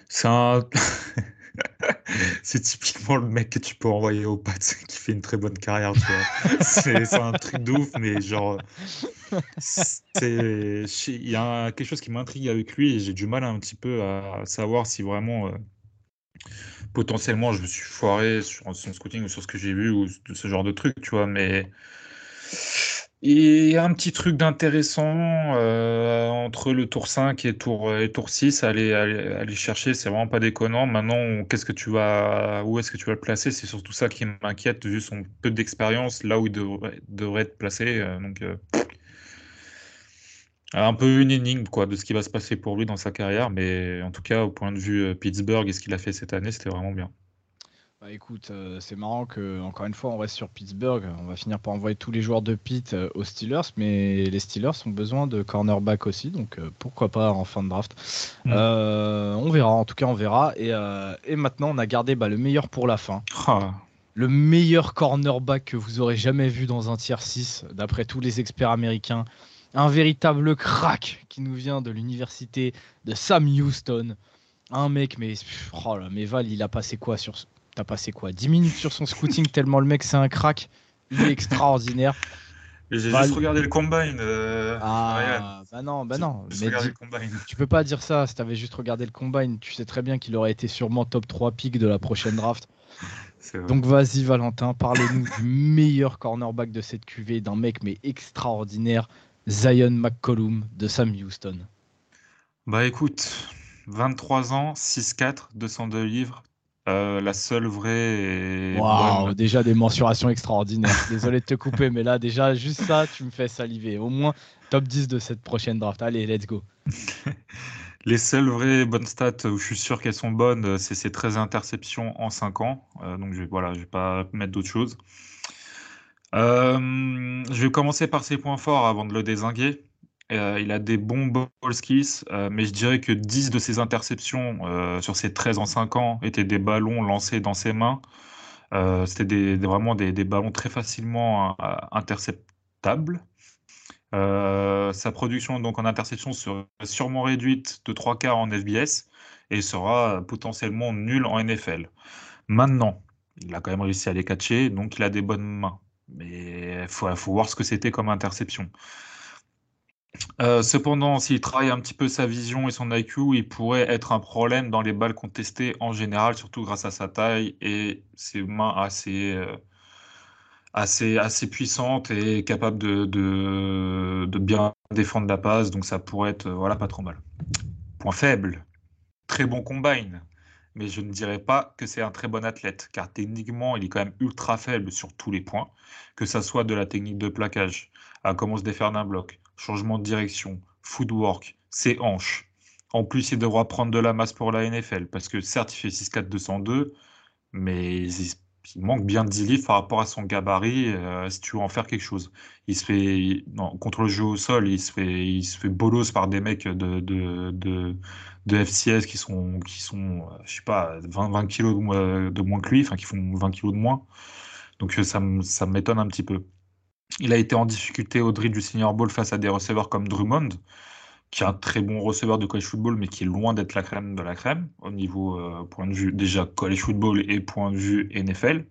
c'est un c'est typiquement le mec que tu peux envoyer au Pats qui fait une très bonne carrière, c'est un truc de ouf, mais genre, il y a quelque chose qui m'intrigue avec lui et j'ai du mal un petit peu à savoir si vraiment euh, potentiellement je me suis foiré sur son scouting ou sur ce que j'ai vu ou ce genre de truc, tu vois. Mais et un petit truc d'intéressant euh, entre le tour 5 et tour, et tour 6, aller, aller, chercher, c'est vraiment pas déconnant. Maintenant, qu'est-ce que tu vas, où est-ce que tu vas le placer? C'est surtout ça qui m'inquiète, vu son peu d'expérience, là où il devrait, être placé. Euh, donc, euh, un peu une énigme quoi, de ce qui va se passer pour lui dans sa carrière, mais en tout cas, au point de vue Pittsburgh et ce qu'il a fait cette année, c'était vraiment bien. Bah écoute, euh, c'est marrant que encore une fois on reste sur Pittsburgh. On va finir par envoyer tous les joueurs de Pitt euh, aux Steelers, mais les Steelers ont besoin de cornerback aussi, donc euh, pourquoi pas en fin de draft. Mm. on verra, en tout cas on verra. Et, et maintenant on a gardé bah, le meilleur pour la fin. Ah. Le meilleur cornerback que vous aurez jamais vu dans un tier 6, d'après tous les experts américains. Un véritable crack qui nous vient de l'université de Sam Houston. Un mec, mais, oh là, mais Val, il a passé quoi sur, T'as passé quoi 10 minutes sur son scouting tellement le mec c'est un crack. Il est extraordinaire. J'ai juste regardé le combine. Euh, ah, bah non, bah non. Mais tu peux pas dire ça si t'avais juste regardé le combine. Tu sais très bien qu'il aurait été sûrement top 3 pick de la prochaine draft. Donc vas-y Valentin, parlez-nous du meilleur cornerback de cette QV, d'un mec mais extraordinaire, Zion McCollum de Sam Houston. Bah écoute, 23 ans, 6'4, 202 livres, euh, la seule vraie. Waouh, déjà des mensurations extraordinaires. Désolé de te couper, mais là, déjà, juste ça, tu me fais saliver. Au moins top 10 de cette prochaine draft. Allez, let's go. Les seules vraies bonnes stats où je suis sûr qu'elles sont bonnes, c'est ces 13 interceptions en 5 ans. Euh, donc, je, voilà, je vais pas mettre d'autres choses. Euh, je vais commencer par ses points forts avant de le désinguer. Euh, il a des bons ball skills, euh, mais je dirais que 10 de ses interceptions sur ses 13 en 5 ans étaient des ballons lancés dans ses mains. C'était vraiment des, ballons très facilement interceptables. sa production donc en interception sera sûrement réduite de 3 quarts en FBS et sera potentiellement nulle en NFL. Maintenant, il a quand même réussi à les catcher, donc il a des bonnes mains. Mais il faut, voir ce que c'était comme interception. Euh, cependant, s'il travaille un petit peu sa vision et son IQ, il pourrait être un problème dans les balles contestées en général, surtout grâce à sa taille et ses mains assez, euh, assez, assez puissantes et capables de, de, bien défendre la passe. Donc ça pourrait être voilà, pas trop mal. Point faible, très bon combine. Mais je ne dirais pas que c'est un très bon athlète, car techniquement, il est quand même ultra faible sur tous les points, que ça soit de la technique de plaquage, à comment se défaire d'un bloc, changement de direction, footwork, ses hanches. En plus, il devra prendre de la masse pour la NFL parce que certes, il fait 6-4-202, mais il, manque bien de 10 livres par rapport à son gabarit euh, si tu veux en faire quelque chose. Il se fait, contre le jeu au sol, il se fait, il se fait bolos par des mecs de, FCS qui sont, qui sont je sais pas, 20, 20 kilos de, de moins que lui, enfin qui font 20 kilos de moins. Donc euh, ça, m'étonne un petit peu. Il a été en difficulté au drill du Senior Bowl face à des receveurs comme Drummond, qui est un très bon receveur de college football, mais qui est loin d'être la crème de la crème au niveau euh, point de vue déjà college football et point de vue NFL.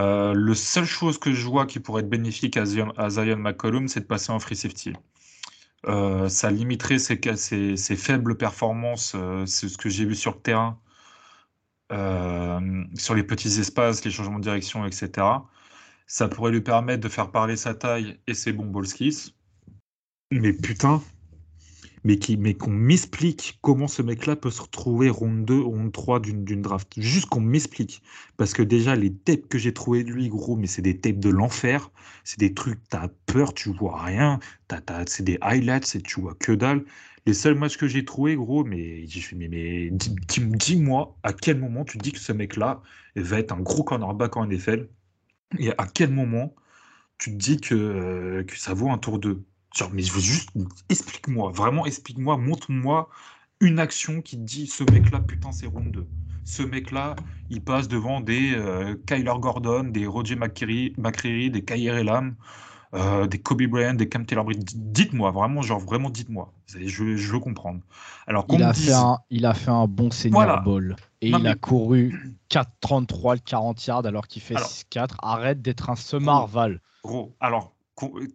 Euh, le seule chose que je vois qui pourrait être bénéfique à Zion, McCollum, c'est de passer en free safety. Euh, ça limiterait ses, faibles performances, c'est ce que j'ai vu sur le terrain, sur les petits espaces, les changements de direction, etc. Ça pourrait lui permettre de faire parler sa taille et ses bons ball skills. Mais putain, mais qui, mais qu'on m'explique comment ce mec-là peut se retrouver ronde 2, ronde 3 d'une draft. Juste qu'on m'explique. Parce que déjà, les tapes que j'ai trouvées de lui, gros, mais c'est des tapes de l'enfer. C'est des trucs, t'as peur, tu vois rien. c'est des highlights et tu vois que dalle. Les seuls matchs que j'ai trouvés, gros, mais, mais, mais dis-moi à quel moment tu dis que ce mec-là va être un gros cornerback en NFL et à quel moment tu te dis que, euh, que ça vaut un tour 2 Genre, mais je veux juste, explique-moi, vraiment explique-moi, montre-moi une action qui te dit ce mec-là, putain, c'est round 2. Ce mec-là, il passe devant des euh, Kyler Gordon, des Roger McCreary, des Kyrie Elam, euh, des Kobe Bryant, des Cam Taylor Dites-moi, vraiment, genre, vraiment, dites-moi. Je, je, veux comprendre. Alors, il, a fait un, il a fait un bon senior ball. Et il a couru 4,33 le 40 yards alors qu'il fait 6,4. Arrête d'être un semar, Val. Gros, alors,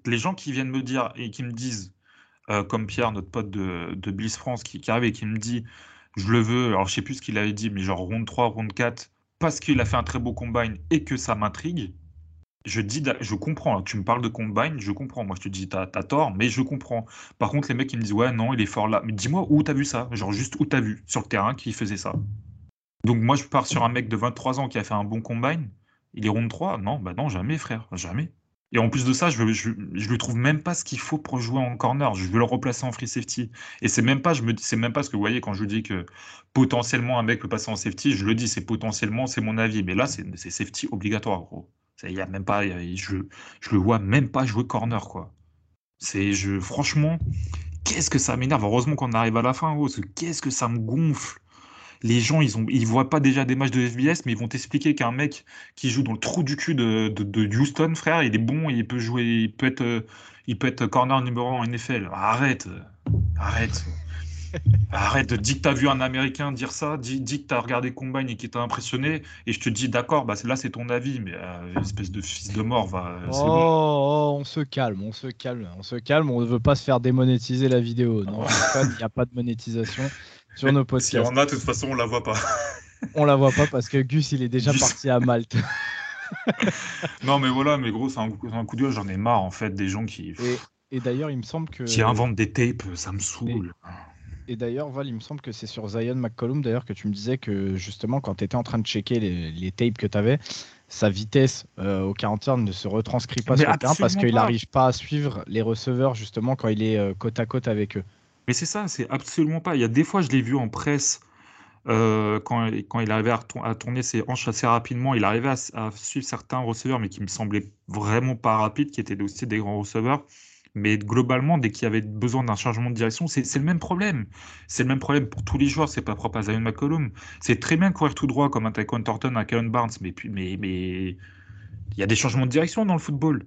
les gens qui viennent me dire et qui me disent, euh, comme Pierre, notre pote de, Bliss France, qui, arrive et qui me dit je le veux, alors je sais plus ce qu'il avait dit, mais genre round 3, round 4, parce qu'il a fait un très beau combine et que ça m'intrigue, je dis, je comprends. Tu me parles de combine, je comprends. Moi, je te dis, t'as as tort, mais je comprends. Par contre, les mecs, ils me disent, ouais, non, il est fort là. Mais dis-moi où t'as vu ça? Genre, juste où t'as vu? Sur le terrain qui faisait ça? Donc, moi, je pars sur un mec de 23 ans qui a fait un bon combine. Il est round 3 Non, bah non, jamais, frère, jamais. Et en plus de ça, je, je, je lui trouve même pas ce qu'il faut pour jouer en corner. Je veux le replacer en free safety. Et c'est même pas, je me, c'est même pas ce que vous voyez quand je dis que potentiellement un mec peut passer en safety. Je le dis, c'est potentiellement, c'est mon avis. Mais là, c'est, safety obligatoire, gros. Il y a même pas, je, je le vois même pas jouer corner, quoi. C'est, je, franchement, qu'est-ce que ça m'énerve. Heureusement qu'on arrive à la fin, gros, qu'est-ce que ça me gonfle les gens, ils ont, ils voient pas déjà des matchs de FBS, mais ils vont t'expliquer qu'un mec qui joue dans le trou du cul de, de, Houston, frère, il est bon, il peut jouer, il peut être, il peut être corner numéro 1 en NFL. Arrête, arrête. Arrête, dis que t'as vu un Américain dire ça, dis, dis que t'as regardé Combine et qui t'a impressionné, et je te dis d'accord, bah là c'est ton avis, mais euh, espèce de fils de mort, va. Oh, oh, on se calme, on se calme, on se calme, on ne veut pas se faire démonétiser la vidéo. Non, il n'y a pas de monétisation sur nos podcasts. Si on a, de toute façon, on la voit pas. on la voit pas parce que Gus, il est déjà parti à Malte. non, mais voilà, mais gros, c'est un, coup de j'en ai marre, en fait, des gens qui. Et, d'ailleurs, il me semble que. Qui inventent des tapes, ça me saoule. Et, d'ailleurs, Val, il me semble que c'est sur Zion McCollum, d'ailleurs, que tu me disais que justement, quand tu étais en train de checker les, tapes que tu avais, sa vitesse euh, au 40 yards ne se retranscrit pas sur le terrain parce qu'il n'arrive pas à suivre les receveurs, justement, quand il est euh, côte à côte avec eux. Mais c'est ça, c'est absolument pas. Il y a des fois, je l'ai vu en presse, euh, quand, quand il arrivait à, tourner ses hanches assez rapidement, il arrivait à, suivre certains receveurs, mais qui me semblaient vraiment pas rapides, qui étaient aussi des grands receveurs. Mais globalement, dès qu'il y avait besoin d'un changement de direction, c'est le même problème. C'est le même problème pour tous les joueurs, c'est pas propre à Zion McCollum. C'est très bien courir tout droit comme un Taekwondo Thornton, un Kevin Barnes, mais, mais, mais il y a des changements de direction dans le football.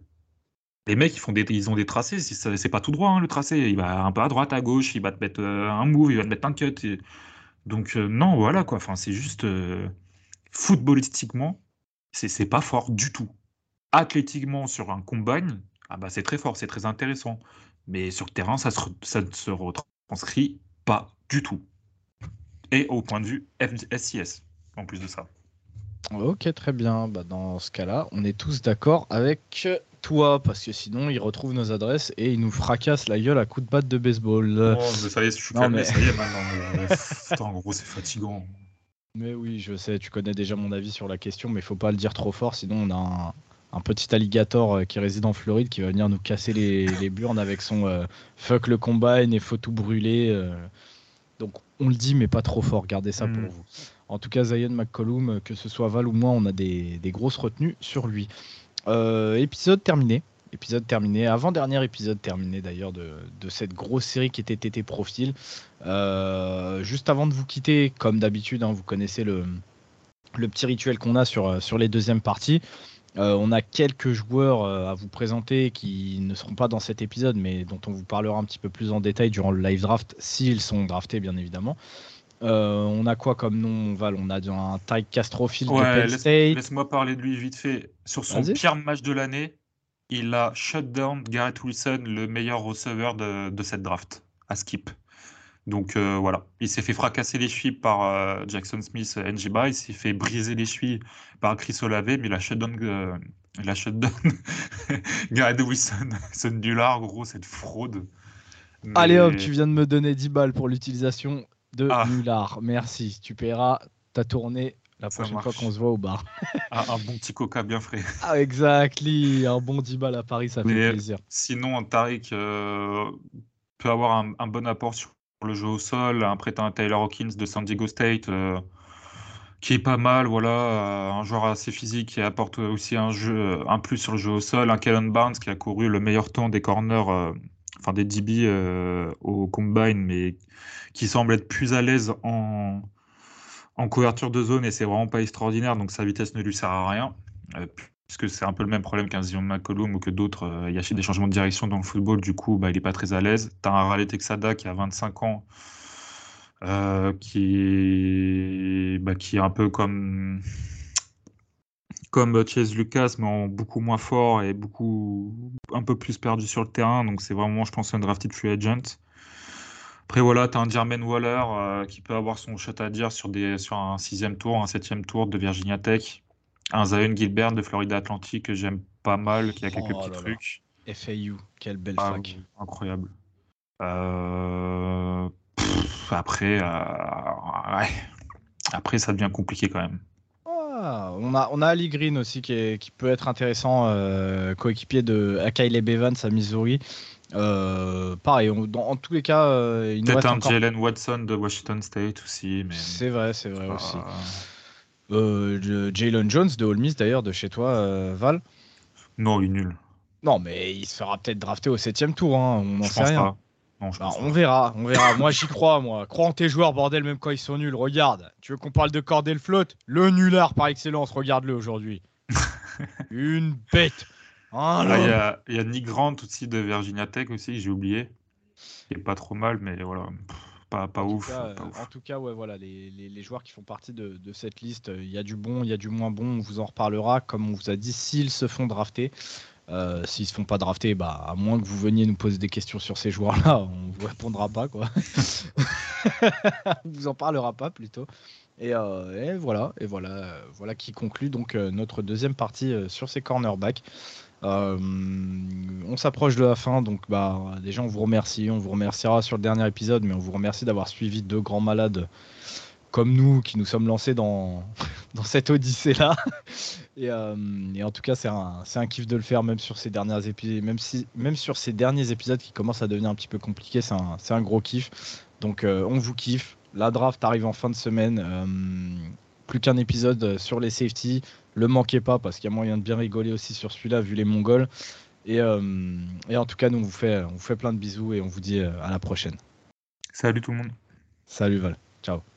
Les mecs, ils, font des, ils ont des tracés, c'est pas tout droit hein, le tracé. Il va un peu à droite, à gauche, il va te mettre euh, un move, il va te mettre un cut. Donc, euh, non, voilà quoi. Enfin, c'est juste euh, footballistiquement, c'est pas fort du tout. athlétiquement sur un combine, ah bah c'est très fort, c'est très intéressant. Mais sur le terrain, ça, ça ne se retranscrit pas du tout. Et au point de vue SIS, en plus de ça. Ok, très bien. Bah, dans ce cas-là, on est tous d'accord avec toi, parce que sinon, il retrouve nos adresses et il nous fracasse la gueule à coups de batte de baseball. Oh, ça y est, je suis calmé, ça y est maintenant. en gros, c'est fatigant. Mais oui, je sais, tu connais déjà mon avis sur la question, mais il faut pas le dire trop fort, sinon on a un, petit alligator euh, qui réside en Floride qui va venir nous casser les, les burnes avec son euh, fuck le combine et faut tout brûler. Euh. Donc on le dit, mais pas trop fort, gardez ça pour hmm. vous. En tout cas, Zion McCollum, que ce soit Val ou moi, on a des, des grosses retenues sur lui. Épisode terminé épisode terminé, avant-dernier épisode terminé d'ailleurs de, cette grosse série qui était TT Profil. Euh, juste avant de vous quitter, comme d'habitude, hein, vous connaissez le, le petit rituel qu'on a sur, sur les deuxièmes parties. Euh, on a quelques joueurs euh, à vous présenter qui ne seront pas dans cet épisode, mais dont on vous parlera un petit peu plus en détail durant le live draft, s'ils sont draftés, bien évidemment. On a quoi comme nom, Val On a un Ty Castrofield de Penn State. Laisse-moi parler de lui vite fait. Sur son pire match de l'année, il a shut down Garrett Wilson, le meilleur receveur de, cette draft, à skip. Donc euh, voilà, il s'est fait fracasser les chevilles par euh, Jackson Smith, euh, NGBA, il s'est fait briser les chevilles par Chris Olave, mais il a shut down, il a shut down Garrett Wilson, ce nulard, gros, cette fraude. Allez hop, tu viens de me donner 10 balles pour l'utilisation de ah. nulard. Merci, tu paieras ta tournée la prochaine fois qu'on se voit au bar. un, bon petit coca bien frais. Ah, exactly. Un bon 10 balles à Paris, ça fait plaisir. Sinon, Tariq euh, peut avoir un, bon apport sur le jeu au sol. Après, tu as un Taylor Hawkins de San Diego State euh, qui est pas mal. Voilà, euh, un joueur assez physique qui apporte aussi un, jeu, un plus sur le jeu au sol. Un Kellen Barnes qui a couru le meilleur temps des corners, enfin des DB au combine, mais qui semble être plus à l'aise en en couverture de zone et c'est vraiment pas extraordinaire, donc sa vitesse ne lui sert à rien. Euh, puisque c'est un peu le même problème qu'un Zion McCollum ou que d'autres. Euh, il y a des changements de direction dans le football, du coup, bah, il n'est pas très à l'aise. Tu as un Raleigh Texada qui a 25 ans, euh, qui, est, bah, qui est un peu comme, comme Chase Lucas, mais en beaucoup moins fort et beaucoup un peu plus perdu sur le terrain. Donc c'est vraiment, je pense, un drafted free agent. Après, voilà, tu as un Jermaine Waller euh, qui peut avoir son shot à dire sur, des, sur un sixième tour, un septième tour de Virginia Tech. Un Zion Gilbert de Florida Atlantic que j'aime pas mal, qui a quelques oh petits trucs. FAU, quelle belle ah fac. Incroyable. Euh, après, euh, après, ça devient compliqué quand même. Ah, on, a, on a Ali Green aussi qui, qui peut être intéressant, coéquipier de Akaile Bevans à Missouri. Euh, pareil, dans, en tous les cas, euh, il Peut-être un Jalen Watson de Washington State aussi. Mais... C'est vrai, c'est vrai aussi. Euh, Jalen Jones de Ole Miss d'ailleurs, de chez toi, Val? Non, il est nul. Non, mais il se fera peut-être drafter au septième tour, hein, on n'en sait rien. Bah, on verra, on verra. moi, j'y crois, moi. Crois en tes joueurs, bordel, même quand ils sont nuls. Regarde, tu veux qu'on parle de Cordel Flotte? Le nulard par excellence, regarde-le aujourd'hui. Une bête. Ah, il y, a Nick Grant aussi de Virginia Tech aussi, j'ai oublié. Il est pas trop mal, mais voilà, pas, pas, ouf, En tout cas, ouais, voilà, les, les, joueurs qui font partie de, de cette liste, il y a du bon, il y a du moins bon, on vous en reparlera. Comme on vous a dit, s'ils se font drafter, euh, s'ils se font pas drafter, bah, à moins que vous veniez nous poser des questions sur ces joueurs-là, on vous répondra pas, quoi. on vous en parlera pas plutôt. Et, euh, et, voilà, et voilà, voilà qui conclut donc euh, notre deuxième partie sur ces cornerbacks. Euh, on s'approche de la fin, donc bah, déjà on vous remercie, on vous remerciera sur le dernier épisode, mais on vous remercie d'avoir suivi deux grands malades comme nous qui nous sommes lancés dans, cette odyssée-là. Euh, et, en tout cas, c'est un, un, kiff de le faire, même sur ces derniers épisodes, même, sur ces derniers épisodes qui commencent à devenir un petit peu compliqués, c'est un, un, gros kiff. Donc euh, on vous kiffe. La draft arrive en fin de semaine. Plus qu'un épisode sur les safety. Le manquez pas parce qu'il y a moyen de bien rigoler aussi sur celui-là vu les Mongols. Et, euh, et, en tout cas, nous on vous fait, on vous fait plein de bisous et on vous dit euh, à la prochaine. Salut tout le monde. Salut Val. Ciao.